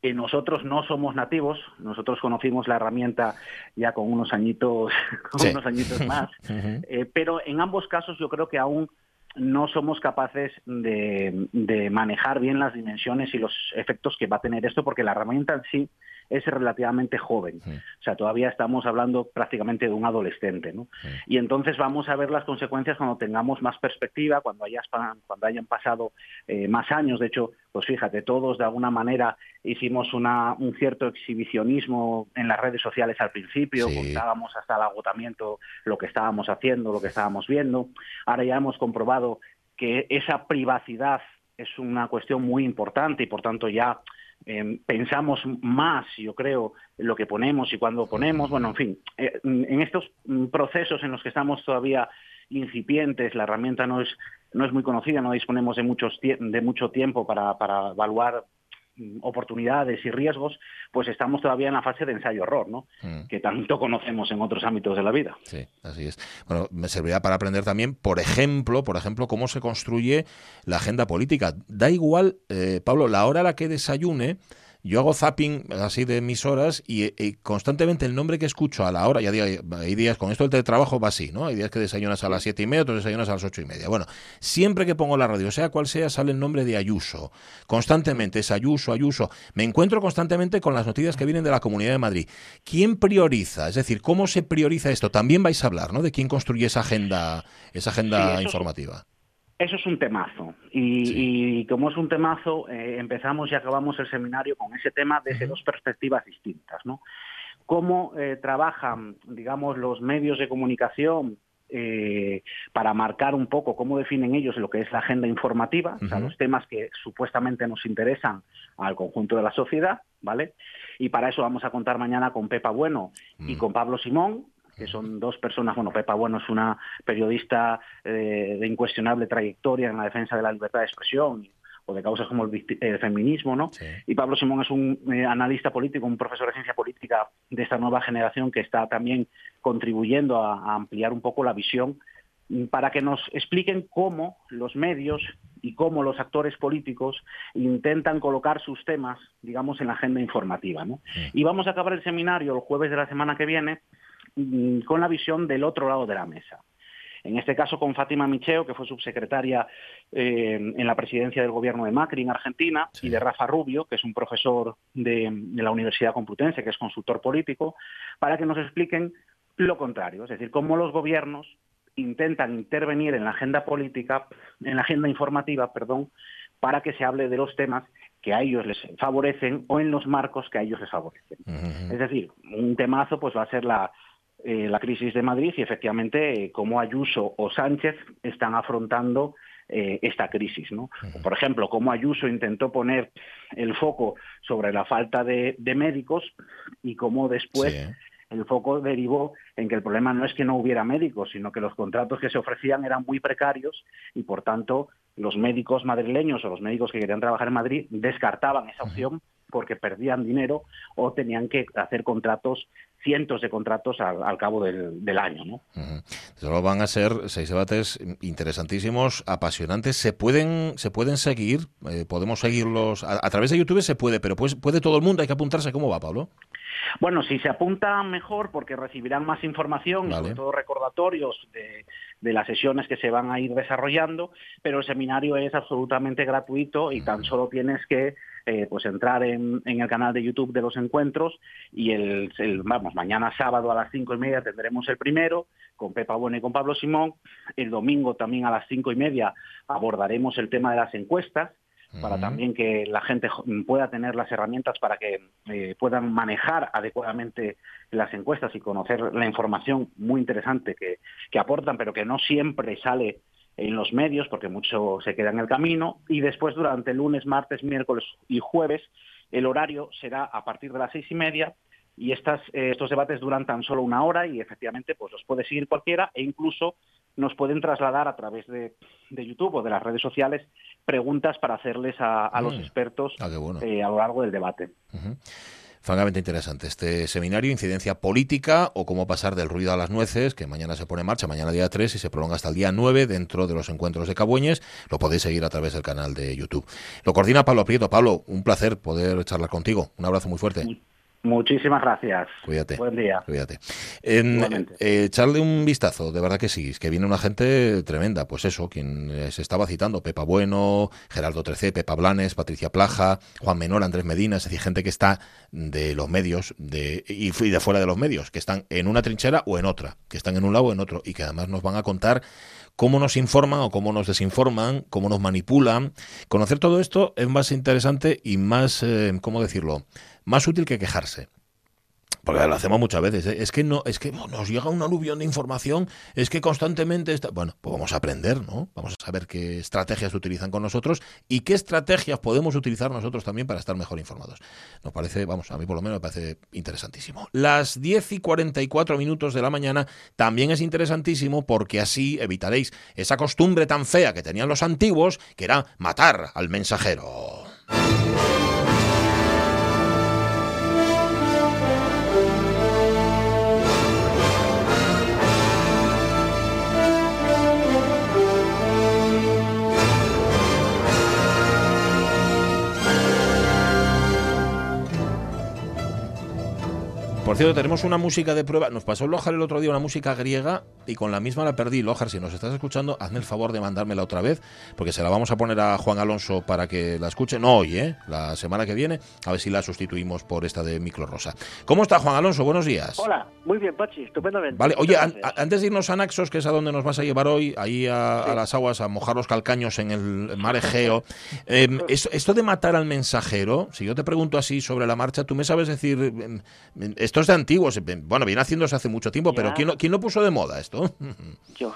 Y nosotros no somos nativos, nosotros conocimos la herramienta ya con unos añitos, con Sí. unos añitos más, eh, pero en ambos casos yo creo que aún no somos capaces de, de manejar bien las dimensiones y los efectos que va a tener esto, porque la herramienta en sí es relativamente joven. O sea, todavía estamos hablando prácticamente de un adolescente, ¿no? Y entonces vamos a ver las consecuencias cuando tengamos más perspectiva, cuando, hayas pa- cuando hayan pasado eh, más años. De hecho, pues fíjate, todos de alguna manera hicimos una, un cierto exhibicionismo en las redes sociales al principio, Sí. contábamos hasta el agotamiento lo que estábamos haciendo, lo que estábamos viendo. Ahora ya hemos comprobado que esa privacidad es una cuestión muy importante y por tanto ya eh, pensamos más, yo creo, lo que ponemos y cuando ponemos. Bueno, en fin, eh, en estos mm, procesos en los que estamos todavía incipientes, la herramienta no es, no es muy conocida, no disponemos de, muchos de mucho tiempo para, para evaluar mm, oportunidades y riesgos, pues estamos todavía en la fase de ensayo-error, ¿no? Que tanto conocemos en otros ámbitos de la vida. Sí, así es. Bueno, me servirá para aprender también, por ejemplo, por ejemplo, cómo se construye la agenda política. Da igual, eh, Pablo, la hora a la que desayune. Yo hago zapping así de mis horas y, y constantemente el nombre que escucho a la hora, ya diga- hay días con esto del teletrabajo va así, ¿no? Hay días que desayunas a las siete y media, otros desayunas a las ocho y media. Bueno, siempre que pongo la radio, sea cual sea, sale el nombre de Ayuso. Constantemente es Ayuso, Ayuso. Me encuentro constantemente con las noticias que vienen de la Comunidad de Madrid. ¿Quién prioriza? Es decir, ¿cómo se prioriza esto? También vais a hablar, ¿no? De quién construye esa agenda, esa agenda Sí, informativa. Eso es un temazo. Y, y como es un temazo, eh, empezamos y acabamos el seminario con ese tema desde dos perspectivas distintas, ¿no? Cómo eh, trabajan, digamos, los medios de comunicación eh, para marcar un poco cómo definen ellos lo que es la agenda informativa, o sea, los temas que supuestamente nos interesan al conjunto de la sociedad, ¿vale? Y para eso vamos a contar mañana con Pepa Bueno y con Pablo Simón, que son dos personas, bueno, Pepa Bueno es una periodista eh, de incuestionable trayectoria en la defensa de la libertad de expresión o de causas como el, victi- el feminismo, ¿no? Y Pablo Simón es un eh, analista político, un profesor de ciencia política de esta nueva generación que está también contribuyendo a, a ampliar un poco la visión para que nos expliquen cómo los medios y cómo los actores políticos intentan colocar sus temas, digamos, en la agenda informativa. ¿no? Y vamos a acabar el seminario el jueves de la semana que viene con la visión del otro lado de la mesa. En este caso con Fátima Micheo, que fue subsecretaria eh, en la presidencia del gobierno de Macri en Argentina, y de Rafa Rubio, que es un profesor de, de la Universidad Complutense, que es consultor político, para que nos expliquen lo contrario, es decir, cómo los gobiernos intentan intervenir en la agenda política, en la agenda informativa, perdón, para que se hable de los temas que a ellos les favorecen o en los marcos que a ellos les favorecen. Es decir, un temazo pues va a ser la, eh, la crisis de Madrid y efectivamente eh, cómo Ayuso o Sánchez están afrontando eh, esta crisis. ¿no? Por ejemplo, cómo Ayuso intentó poner el foco sobre la falta de, de médicos y cómo después el foco derivó en que el problema no es que no hubiera médicos, sino que los contratos que se ofrecían eran muy precarios y, por tanto, los médicos madrileños o los médicos que querían trabajar en Madrid descartaban esa opción porque perdían dinero o tenían que hacer contratos, cientos de contratos al, al cabo del, del año. ¿no? Luego van a ser seis debates interesantísimos, apasionantes. Se pueden, se pueden seguir, eh, podemos seguirlos a, a través de YouTube se puede, pero pues puede todo el mundo, hay que apuntarse. ¿Cómo va, Pablo? Bueno, si se apuntan mejor porque recibirán más información y Vale. sobre todo recordatorios de, de las sesiones que se van a ir desarrollando, pero el seminario es absolutamente gratuito y tan solo tienes que eh, pues entrar en, en el canal de YouTube de los encuentros y el, el- vamos mañana sábado a las cinco y media tendremos el primero con Pepa Bueno y con Pablo Simón. El domingo también a las cinco y media abordaremos el tema de las encuestas para también que la gente pueda tener las herramientas para que eh, puedan manejar adecuadamente las encuestas y conocer la información muy interesante que, que aportan, pero que no siempre sale en los medios porque mucho se queda en el camino. Y después durante lunes, martes, miércoles y jueves el horario será a partir de las seis y media y estas, eh, estos debates duran tan solo una hora y efectivamente pues los puede seguir cualquiera e incluso nos pueden trasladar a través de, de YouTube o de las redes sociales preguntas para hacerles a, a los Mm. expertos Ah, bueno. eh, a lo largo del debate. Francamente interesante este seminario, incidencia política o cómo pasar del ruido a las nueces, que mañana se pone en marcha, mañana día 3 y se prolonga hasta el día 9 dentro de los encuentros de Cabueñes. Lo podéis seguir a través del canal de YouTube. Lo coordina Pablo Prieto. Pablo, un placer poder charlar contigo. Un abrazo muy fuerte. Muchísimas gracias. Cuídate. Buen día. Cuídate. Eh, echarle un vistazo, de verdad que sí, es que viene una gente tremenda. Pues eso, quien eh, se estaba citando, Pepa Bueno, Gerardo Trecé, Pepa Blanes, Patricia Plaja, Juan Menor, Andrés Medina, es decir, gente que está de los medios de, y de fuera de los medios, que están en una trinchera o en otra, que están en un lado o en otro, y que además nos van a contar cómo nos informan o cómo nos desinforman, cómo nos manipulan. Conocer todo esto es más interesante y más, eh, ¿cómo decirlo?, más útil que quejarse. Porque lo hacemos muchas veces. ¿eh? Es que no, es que nos llega un aluvión de información, es que constantemente está. Bueno, pues vamos a aprender, ¿no? Vamos a saber qué estrategias utilizan con nosotros y qué estrategias podemos utilizar nosotros también para estar mejor informados. Nos parece, vamos, a mí por lo menos me parece interesantísimo. Las 10 y 44 minutos de la mañana también es interesantísimo porque así evitaréis esa costumbre tan fea que tenían los antiguos, que era matar al mensajero. Por cierto, tenemos una música de prueba. Nos pasó Lojar el otro día una música griega y con la misma la perdí. Lojar, si nos estás escuchando, hazme el favor de mandármela otra vez, porque se la vamos a poner a Juan Alonso para que la escuche. No hoy, ¿eh? La semana que viene, a ver si la sustituimos por esta de Micro Rosa. ¿Cómo está Juan Alonso? Buenos días. Hola, muy bien, Pachi, estupendamente. Vale, oye, an- antes de irnos a Naxos, que es a donde nos vas a llevar hoy, ahí a, a las aguas, a mojar los calcaños en el mar Egeo, em, es- esto de matar al mensajero, si yo te pregunto así sobre la marcha, tú me sabes decir, em, em, esto es de antiguos, em, bueno, viene haciéndose hace mucho tiempo, pero. ¿quién lo, quién lo puso de moda esto? Yo,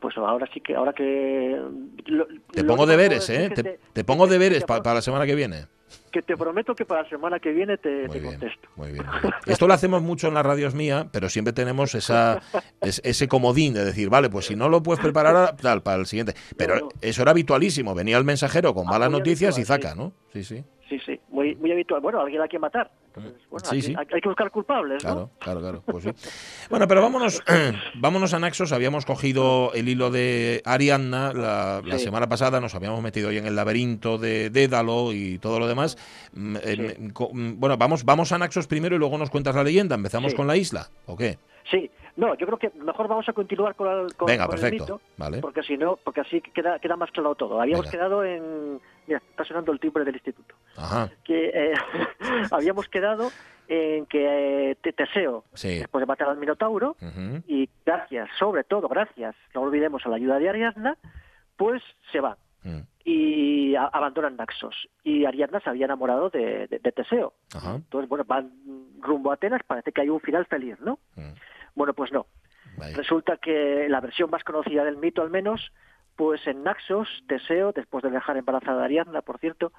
pues ahora sí que, ahora que... lo- Te pongo que deberes, ¿eh? que Te, te pongo deberes pa- para la semana que viene. Que te prometo que para la semana que viene te, te contesto. Muy bien, muy bien. Esto lo hacemos mucho en las radios mía, pero siempre tenemos esa, es- ese comodín de decir, vale, pues si no lo puedes preparar tal, para el siguiente. Pero eso era habitualísimo. Venía el mensajero con malas muy noticias y zaca, ¿no? Sí, sí. Sí, sí, muy, muy habitual. Bueno, alguien hay que matar. Entonces, bueno, Sí, hay, sí. hay- hay que buscar culpables, Claro, ¿no? claro, claro. Pues sí. Bueno, pero vámonos, vámonos a Naxos. Habíamos cogido el hilo de Ariadna la, semana pasada, nos habíamos metido hoy en el laberinto de Dédalo y todo lo demás. Mm, eh, mm, Bueno, vamos, vamos a Naxos primero y luego nos cuentas la leyenda. ¿Empezamos con la isla? ¿O qué? Sí, no, yo creo que mejor vamos a continuar con, el- con, Venga, con el perfecto. mito, Vale. porque si no, porque así queda, queda más claro todo. Habíamos Venga. quedado en... Mira, está sonando el timbre del instituto. Ajá. que eh, habíamos quedado en que eh, Te- Teseo, Sí. después de matar al Minotauro, y gracias, sobre todo gracias, no olvidemos a la ayuda de Ariadna, pues se va Mm. y a- abandonan Naxos. Y Ariadna se había enamorado de, de- de Teseo. Entonces, bueno, van rumbo a Atenas, parece que hay un final feliz, ¿no? Mm. Bueno, pues no. Resulta que la versión más conocida del mito, al menos, pues en Naxos, Teseo, después de dejar embarazada a Ariadna, por cierto,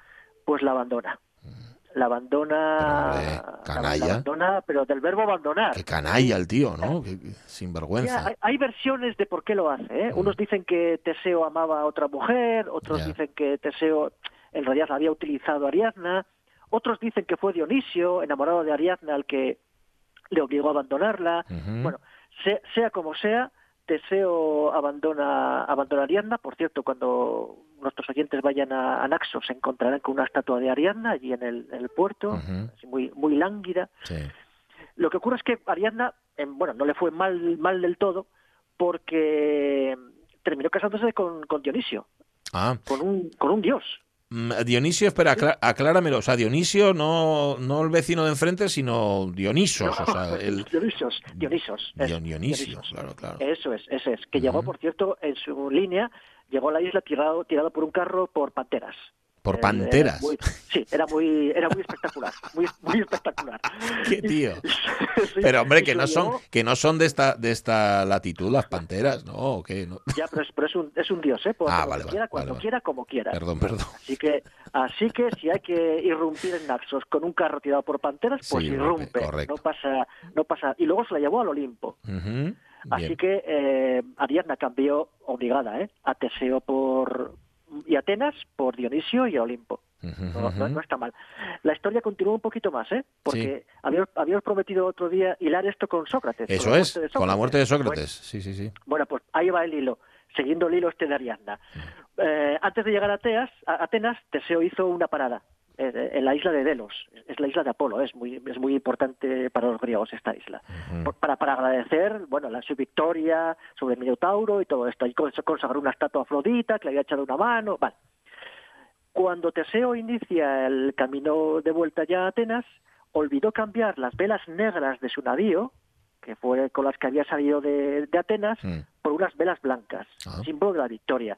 pues la abandona. La abandona, la canalla. abandona, pero del verbo abandonar. Qué canalla el tío, ¿no? Qué- qué Ya, sinvergüenza. hay, hay versiones de por qué lo hace. ¿eh? Unos dicen que Teseo amaba a otra mujer, otros dicen que Teseo en realidad había utilizado Ariadna, otros dicen que fue Dionisio, enamorado de Ariadna, al que le obligó a abandonarla. Bueno, se- sea como sea, Teseo abandona, abandona Ariadna. Por cierto, cuando nuestros oyentes vayan a, a Naxos se encontrarán con una estatua de Ariadna allí en el, en el puerto, así muy, muy lánguida. Sí. Lo que ocurre es que Ariadna, bueno, no le fue mal, mal del todo porque terminó casándose con, con Dionisio, Ah, con un, con un dios. Mm, Dionisio, espera, aclá- acláramelo. O sea, Dionisio, no, no el vecino de enfrente, sino Dionisos. O sea, el Dionisos, Dionisos. es, Dionisio, claro, claro. Eso es, ese es. Que llegó, por cierto, en su línea, llegó a la isla tirado, tirado por un carro por panteras. Por Eh, panteras. era muy- sí, era muy, era muy espectacular, muy, muy espectacular. Qué tío. Sí, Pero hombre, que no son, que no son de esta, de esta latitud las panteras, ¿no? ¿O qué? No. Ya, pero es, pero es un, es un dios, ¿eh? Por Ah, vale, quiera, vale, cuando vale. quiera, como quiera. Perdón, perdón. Así que, así que si hay que irrumpir en Naxos con un carro tirado por panteras, pues Sí, irrumpe. correcto. No pasa, no pasa. Y luego se la llevó al Olimpo. Así que eh, Ariadna cambió obligada, ¿eh? A Teseo por y Atenas por Dionisio y Olimpo. No, no- no está mal. La historia continúa un poquito más, ¿eh? Porque habíamos, habíamos prometido otro día hilar esto con Sócrates. con Eso la es, con la muerte de Bueno, Sócrates. Sí, sí, sí. bueno, pues ahí va el hilo, siguiendo el hilo este de Ariadna. Eh, antes de llegar a, Teas, a Atenas, Teseo hizo una parada en la isla de Delos. Es la isla de Apolo, es muy, es muy importante para los griegos esta isla. Por- Para, para agradecer bueno, la, su victoria sobre el Minotauro y todo esto. Y cons- consagró una estatua a Afrodita que le había echado una mano. Vale. Cuando Teseo inicia el camino de vuelta ya a Atenas, olvidó cambiar las velas negras de su navío, que fue con las que había salido de, de Atenas, por unas velas blancas, símbolo de la victoria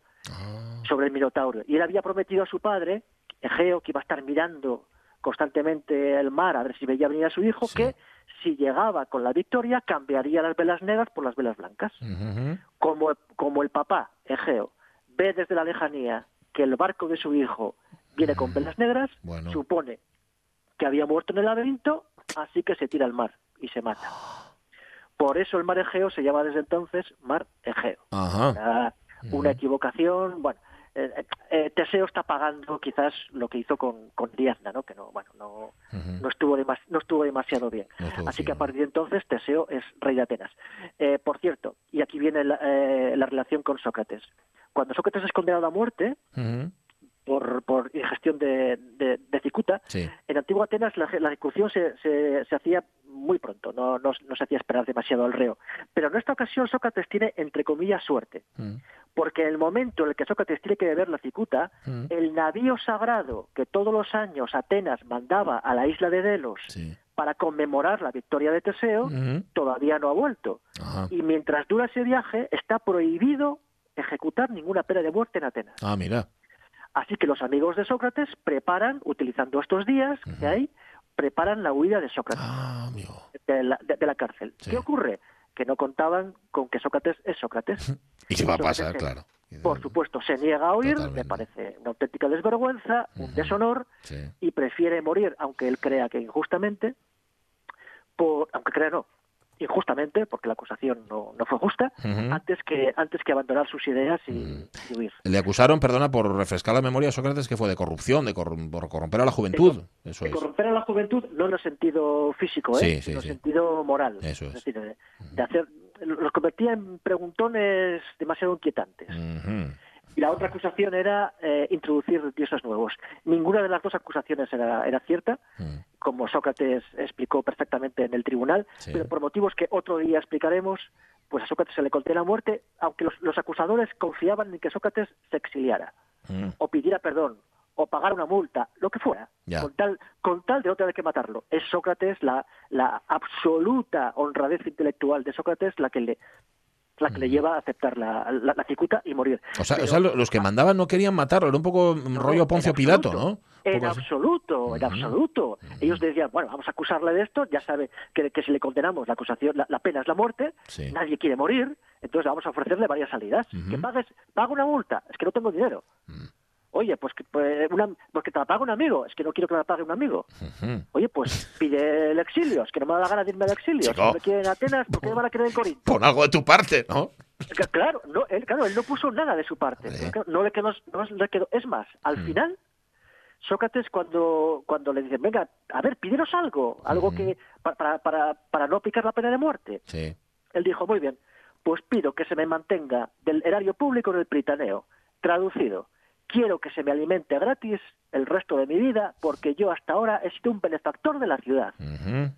sobre el Minotauro. Y él había prometido a su padre, Egeo, que iba a estar mirando constantemente el mar a ver si veía venir a su hijo, que si llegaba con la victoria cambiaría las velas negras por las velas blancas. Como, como el papá, Egeo, ve desde la lejanía que el barco de su hijo viene con velas negras, supone que había muerto en el laberinto, así que se tira al mar y se mata. Por eso el mar Egeo se llama desde entonces mar Egeo. Ajá. Una, una equivocación, bueno, eh, eh, Teseo está pagando quizás lo que hizo con, con Ariadna, ¿no? Que no, bueno, no, no estuvo demas- no estuvo demasiado bien. Así que a partir de entonces Teseo es rey de Atenas. Eh, por cierto, y aquí viene la, eh, la relación con Sócrates. Cuando Sócrates es condenado a muerte. Por, por ingestión de, de- de cicuta, Sí. en Antigua Atenas la, la ejecución se, se, se hacía muy pronto, no, no, no se hacía esperar demasiado al reo. Pero en esta ocasión Sócrates tiene, entre comillas, suerte, porque en el momento en el que Sócrates tiene que beber la cicuta, el navío sagrado que todos los años Atenas mandaba a la isla de Delos para conmemorar la victoria de Teseo, todavía no ha vuelto. Ajá. Y mientras dura ese viaje, está prohibido ejecutar ninguna pena de muerte en Atenas. Ah, mira. Así que los amigos de Sócrates preparan, utilizando estos días que hay, preparan la huida de Sócrates Ah, de, la, de- de la cárcel. ¿Qué ocurre? Que no contaban con que Sócrates es Sócrates. Y se va a pasar, se- claro. Por supuesto, se niega a oír, me parece una auténtica desvergüenza, un deshonor, y prefiere morir, aunque él crea que injustamente, por, aunque crea no, injustamente, porque la acusación no, no fue justa, antes que antes que abandonar sus ideas y, y huir. Le acusaron, perdona, por refrescar la memoria a Sócrates, que fue de corrupción, de corrum- por corromper a la juventud. Eso de es. corromper a la juventud no en el sentido físico, ¿eh? Sí, sí, sino en sí. el sentido moral. Eso es. decir, de, de hacer, los convertía en preguntones demasiado inquietantes. Y la otra acusación era eh, introducir dioses nuevos. Ninguna de las dos acusaciones era, era cierta, como Sócrates explicó perfectamente en el tribunal, pero por motivos que otro día explicaremos, pues a Sócrates se le condena a muerte, aunque los, los acusadores confiaban en que Sócrates se exiliara, Mm. o pidiera perdón, o pagara una multa, lo que fuera, con tal, con tal de no tener que matarlo. Es Sócrates la, la absoluta honradez intelectual de Sócrates la que le la que le lleva a aceptar la, la, la cicuta y morir. O sea, o sea, lo- los que mandaban no querían matarlo, era un poco rollo Poncio Pilato, ¿no? En así. absoluto, en absoluto. Ellos decían, bueno, vamos a acusarle de esto, ya sabe que, que si le condenamos la acusación, la, la pena es la muerte, Sí. nadie quiere morir, entonces vamos a ofrecerle varias salidas. Que pagues, paga una multa, es que no tengo dinero. Oye, pues que, pues, una- pues que te la pague un amigo, es que no quiero que me la pague un amigo. Oye, pues pide el exilio, es que no me da la gana de irme al exilio. Si Chico. no me quieren en Atenas, ¿por qué me van a querer en Corinto? Pon algo de tu parte, ¿no? Que- Claro, no, él, claro, él no puso nada de su parte. No le quedó, no le quedó. Es más, al Mm. final, Sócrates cuando, cuando le dicen, venga, a ver, pídenos algo, algo que pa- para, para, para no aplicar la pena de muerte. Sí. Él dijo, muy bien, pues pido que se me mantenga del erario público en el Pritaneo, traducido, quiero que se me alimente gratis el resto de mi vida porque yo hasta ahora he sido un benefactor de la ciudad.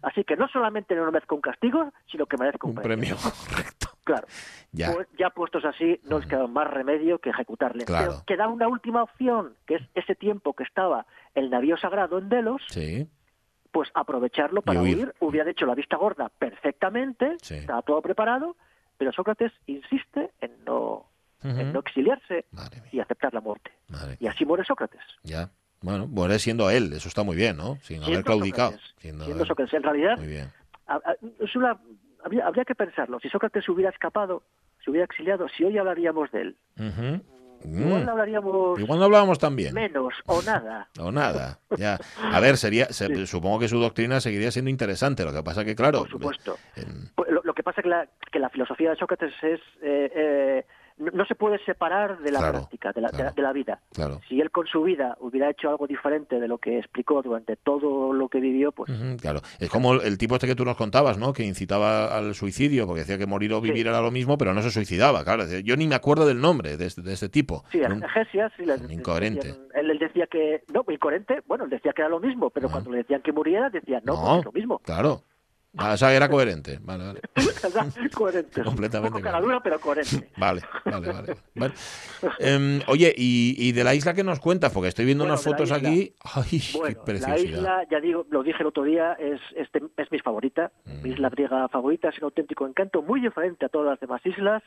Así que no solamente no merezco un castigo, sino que merezco un, Un premio, correcto. Claro. Ya. Pues ya puestos así, no les queda más remedio que ejecutarle. Claro. Pero queda una última opción, que es ese tiempo que estaba el navío sagrado en Delos, Sí. pues aprovecharlo para huir. huir. Hubiera hecho la vista gorda perfectamente, Sí. estaba todo preparado, pero Sócrates insiste en no, en no exiliarse y aceptar la muerte. Y así muere Sócrates. Ya. Bueno, muere siendo él, eso está muy bien, ¿no? Sin haber claudicado. Sócrates, Siendo. Sócrates. En realidad, Muy bien. a- a- es una- habría, habría que pensarlo. Si Sócrates hubiera escapado, se hubiera exiliado, si hoy hablaríamos de él, Ujú. igual Mm. hablaríamos Igual no hablábamos tan bien. menos o nada. O nada, ya. A ver, sería, se- supongo que su doctrina seguiría siendo interesante. Lo que pasa que, claro, Por supuesto. Pues Lo, lo que pasa es que la, que la filosofía de Sócrates es eh, eh, no, no se puede separar de la Claro, práctica, de la, de la- de la vida. claro. Si él con su vida hubiera hecho algo diferente de lo que explicó durante todo lo que vivió, pues Claro, es como el, el tipo este que tú nos contabas, ¿no? Que incitaba al suicidio, porque decía que morir o vivir era lo mismo, pero no se suicidaba, claro. Yo ni me acuerdo del nombre de este, de este tipo. Sí, Era un- sí, le- incoherente. decían- él, él decía que, no, incoherente, bueno, él decía que era lo mismo, pero cuando le decían que muriera, decía, no, No, pues es lo mismo. claro. Ah, o sea, era coherente. Vale, vale. coherente. Completamente Un poco caradura, pero coherente. Vale, vale, vale. Vale. Em, oye, y, y de la isla que nos cuentas? Porque estoy viendo Bueno, unas la fotos aquí. Ay, Bueno, qué la preciosidad. isla, ya digo, lo dije el otro día, es, es, es mi favorita, Mm. mi isla griega favorita, es un auténtico encanto, muy diferente a todas las demás islas.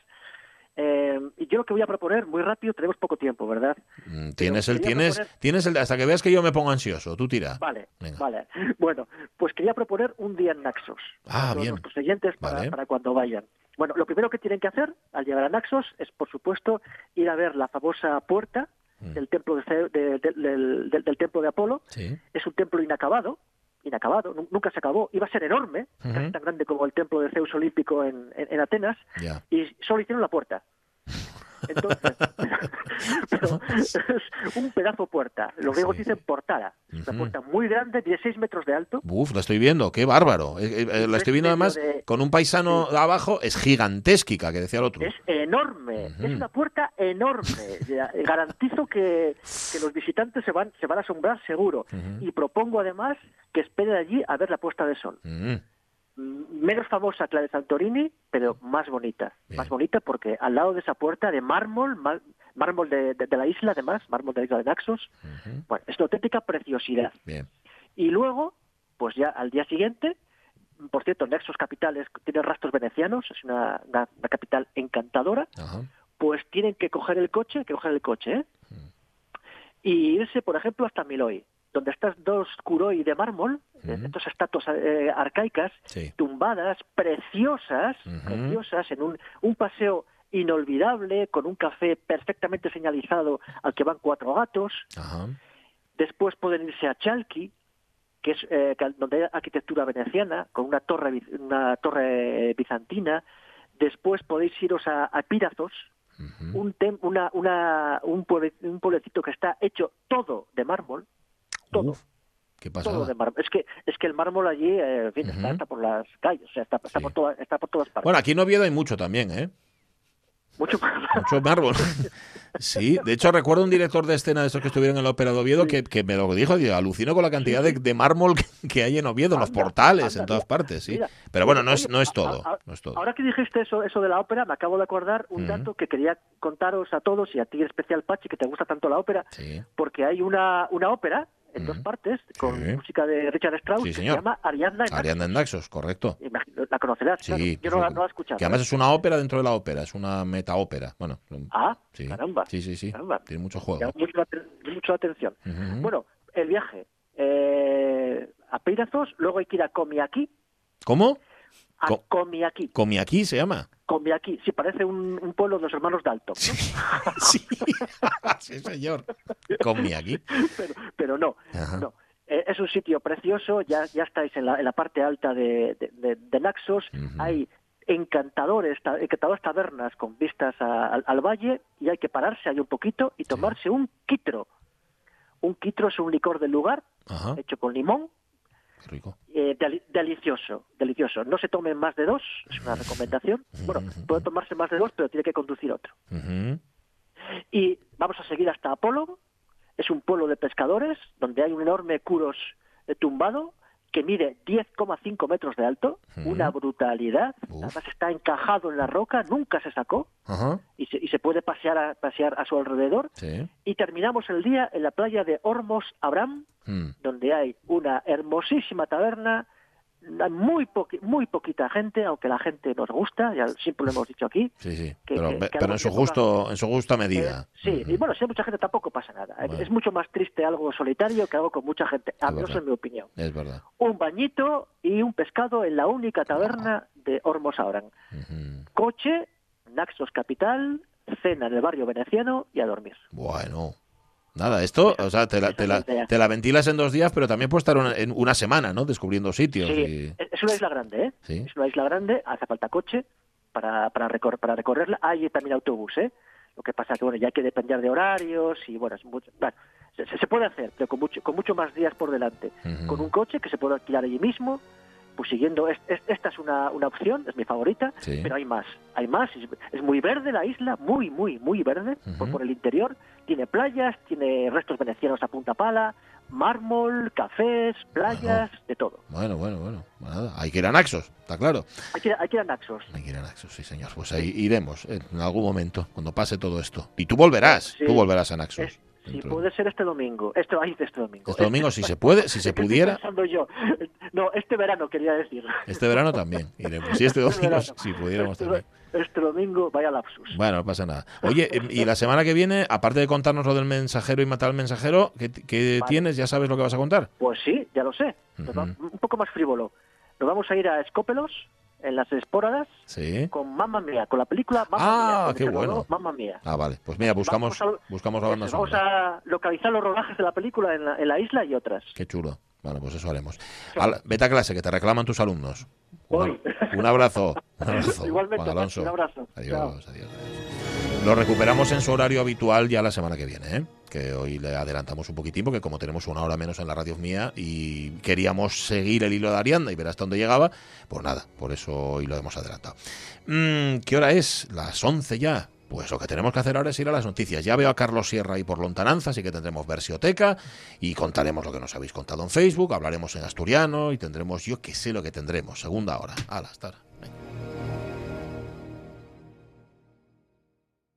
Eh, y yo lo que voy a proponer, muy rápido, tenemos poco tiempo, ¿verdad? Mm, Tienes el, tienes, proponer- tienes el, hasta que veas que yo me pongo ansioso, tú tira. Vale, Venga. vale. Bueno, pues quería proponer un día en Naxos. Ah, para bien. nuestros oyentes para, Vale. para cuando vayan. Bueno, lo primero que tienen que hacer al llegar a Naxos es, por supuesto, ir a ver la famosa puerta Mm. del templo de, de- de- del, del- del templo de Apolo. Sí. Es un templo inacabado, inacabado, nu- nunca se acabó. Iba a ser enorme, casi tan grande como el templo de Zeus olímpico en, en- en Atenas, y solo hicieron la puerta. Entonces, pero es un pedazo puerta. Los griegos dicen portada. Es una puerta muy grande, 16 metros de alto. Uf, la estoy viendo, qué bárbaro. Eh, eh, eh, la estoy viendo además de- con un paisano de abajo, es gigantesca, que decía el otro. Es enorme, es una puerta enorme. Eh, Garantizo que, que los visitantes se van, se van a asombrar seguro. Y propongo además que esperen allí a ver la puesta de sol. Mm, Mm, Menos famosa que la de Santorini, pero más bonita. Más bonita porque al lado de esa puerta de mármol, mármol de, de- de la isla además, mármol de la isla de Naxos, bueno, es una auténtica preciosidad. Bien. Y luego, pues ya al día siguiente, por cierto, Naxos capital es- tiene rastros venecianos, es una, una- una capital encantadora, pues tienen que coger el coche, que coger el coche, ¿eh? y irse, por ejemplo, hasta Miloi, donde estas dos curoi de mármol, estas estatuas eh, arcaicas, Sí. tumbadas, preciosas, preciosas, en un, un paseo inolvidable, con un café perfectamente señalizado al que van cuatro gatos. Después pueden irse a Chalki, que es eh, donde hay arquitectura veneciana, con una torre, una torre bizantina. Después podéis iros a, a Pírazos, un, tem- una, una, un, pueble- un pueblecito que está hecho todo de mármol, todo, Qué todo de mármol. Es que, es que el mármol allí, eh, en fin, está, por las calles, o sea, está, está por, toda- está por todas partes. Bueno, aquí en Oviedo hay mucho también, ¿eh? Mucho más. Mucho mármol. Sí, de hecho recuerdo un director de escena de esos que estuvieron en la ópera de Oviedo que, que me lo dijo, alucino con la cantidad de, de mármol que, hay en Oviedo, en los portales, en todas partes, sí. Mira, Pero bueno, no es, no es todo, a- a- no es todo. Ahora que dijiste eso, eso de la ópera, me acabo de acordar un Ujú. dato que quería contaros a todos y a ti en especial, Pachi, que te gusta tanto la ópera, porque hay una, una ópera en dos partes con Sí. música de Richard Strauss Sí, que se llama Ariadna en Ariadna en Naxos, correcto. Imagino- La conocerás, Sí, claro. Yo no la, no la he escuchado. Que además ¿eh? es una ópera dentro de la ópera, es una metaópera. Bueno, Ah, sí. caramba. Sí, sí, sí. Caramba. Tiene mucho juego. Llama mucho, mucho atención. Ujú. Bueno, el viaje eh, a Peirazos, luego hay que ir a Comiaki. ¿Cómo? A Co- Comiaki. Comiaquí se llama. Comiaki, sí, parece un, un pueblo de los hermanos Dalton. ¿no? sí. sí, señor. Comiaquí. pero, pero no, Ajá. no. Eh, es un sitio precioso, ya, ya estáis en la, en la parte alta de, de- de- de Naxos, hay encantadores, ta- encantadoras tabernas con vistas a- al, al valle y hay que pararse ahí un poquito y tomarse un quitro. Un quitro es un licor del lugar, Ajá. hecho con limón, rico. eh, deli- delicioso, delicioso. No se tomen más de dos, es una recomendación. Bueno, puede tomarse más de dos, pero tiene que conducir otro. Y vamos a seguir hasta Apolo. Es un pueblo de pescadores donde hay un enorme curos eh, tumbado que mide 10,5 metros de alto, una brutalidad. Además está encajado en la roca, nunca se sacó y se, y se puede pasear a, pasear a su alrededor. Sí. Y terminamos el día en la playa de Hormos Abraham, Mm. donde hay una hermosísima taberna, muy, poqui- muy poquita gente, aunque la gente nos gusta, ya siempre lo hemos dicho aquí. Sí, sí. que- pero que- pe- que pero algo en su que justo en su justa medida. Sí, y bueno, si hay mucha gente tampoco pasa nada. Es mucho más triste algo solitario que algo con mucha gente, al menos verdad. en mi opinión. Es verdad. Un bañito y un pescado en la única taberna de Hormos Abraham. Coche, Naxos Capital, cena en el barrio veneciano y a dormir. Bueno. Nada, esto, o sea, te la, te, la, te la ventilas en dos días, pero también puedes estar una, en una semana, ¿no? Descubriendo sitios. Sí, y- es es una isla grande, ¿eh? Sí. Es una isla grande, hace falta coche para, para, recor- para recorrerla. Hay también autobús, ¿eh? Lo que pasa que, bueno, ya hay que depender de horarios y, bueno, es mucho, bueno, se, se puede hacer, pero con mucho, con mucho más días por delante. Con un coche que se puede alquilar allí mismo, pues siguiendo, es- es- esta es una, una opción, es mi favorita, Sí. pero hay más, hay más. Es, es muy verde la isla, muy, muy, muy verde por, por el interior. Tiene playas, tiene restos venecianos a punta pala, mármol, cafés, playas, de todo. Bueno, bueno, bueno. Nada, hay que ir a Naxos, está claro. Hay que, hay que ir a Naxos. Hay que ir a Naxos, sí, señor. Pues ahí iremos en algún momento, cuando pase todo esto. Y tú volverás, Sí. tú volverás a Naxos. Si puede ser este domingo, este, este domingo. Este domingo, si se puede, si se estoy pudiera, yo. No, este verano quería decir. este verano también iremos. Y este domingo, verano. si pudiéramos Este, también. este domingo, vaya lapsus. Bueno, no pasa nada. Oye, em, y la semana que viene, aparte de contarnos lo del mensajero y matar al mensajero, ¿qué, qué Vale. tienes? ¿Ya sabes lo que vas a contar? Pues sí, ya lo sé. Un poco más frívolo. Nos vamos a ir a Escópelos, en las Espóradas, Sí. con Mamma Mía, con la película Mamma Ah, Mía. qué bueno. Mamma Mía. Ah, vale. Pues mira, buscamos, Vamos a- buscamos la banda Vamos a localizar los rodajes de la película en la, en la isla y otras. Qué chulo. Bueno, pues eso haremos. Al- vete a clase, que te reclaman tus alumnos. Un, un abrazo. Un abrazo. Igualmente, Juan Alonso. un abrazo. Adiós, adiós, adiós. Lo recuperamos en su horario habitual ya la semana que viene, ¿eh? Que hoy le adelantamos un poquitín porque como tenemos una hora menos en la radio mía y queríamos seguir el hilo de Arianda y ver hasta dónde llegaba, pues nada, por eso hoy lo hemos adelantado. Mm, ¿Qué hora es? Las 11 ya. Pues lo que tenemos que hacer ahora es ir a las noticias. Ya veo a Carlos Sierra ahí por lontananza, así que tendremos versioteca y contaremos lo que nos habéis contado en Facebook, hablaremos en asturiano y tendremos, yo que sé lo que tendremos. Segunda hora. Hasta ahora. Venga.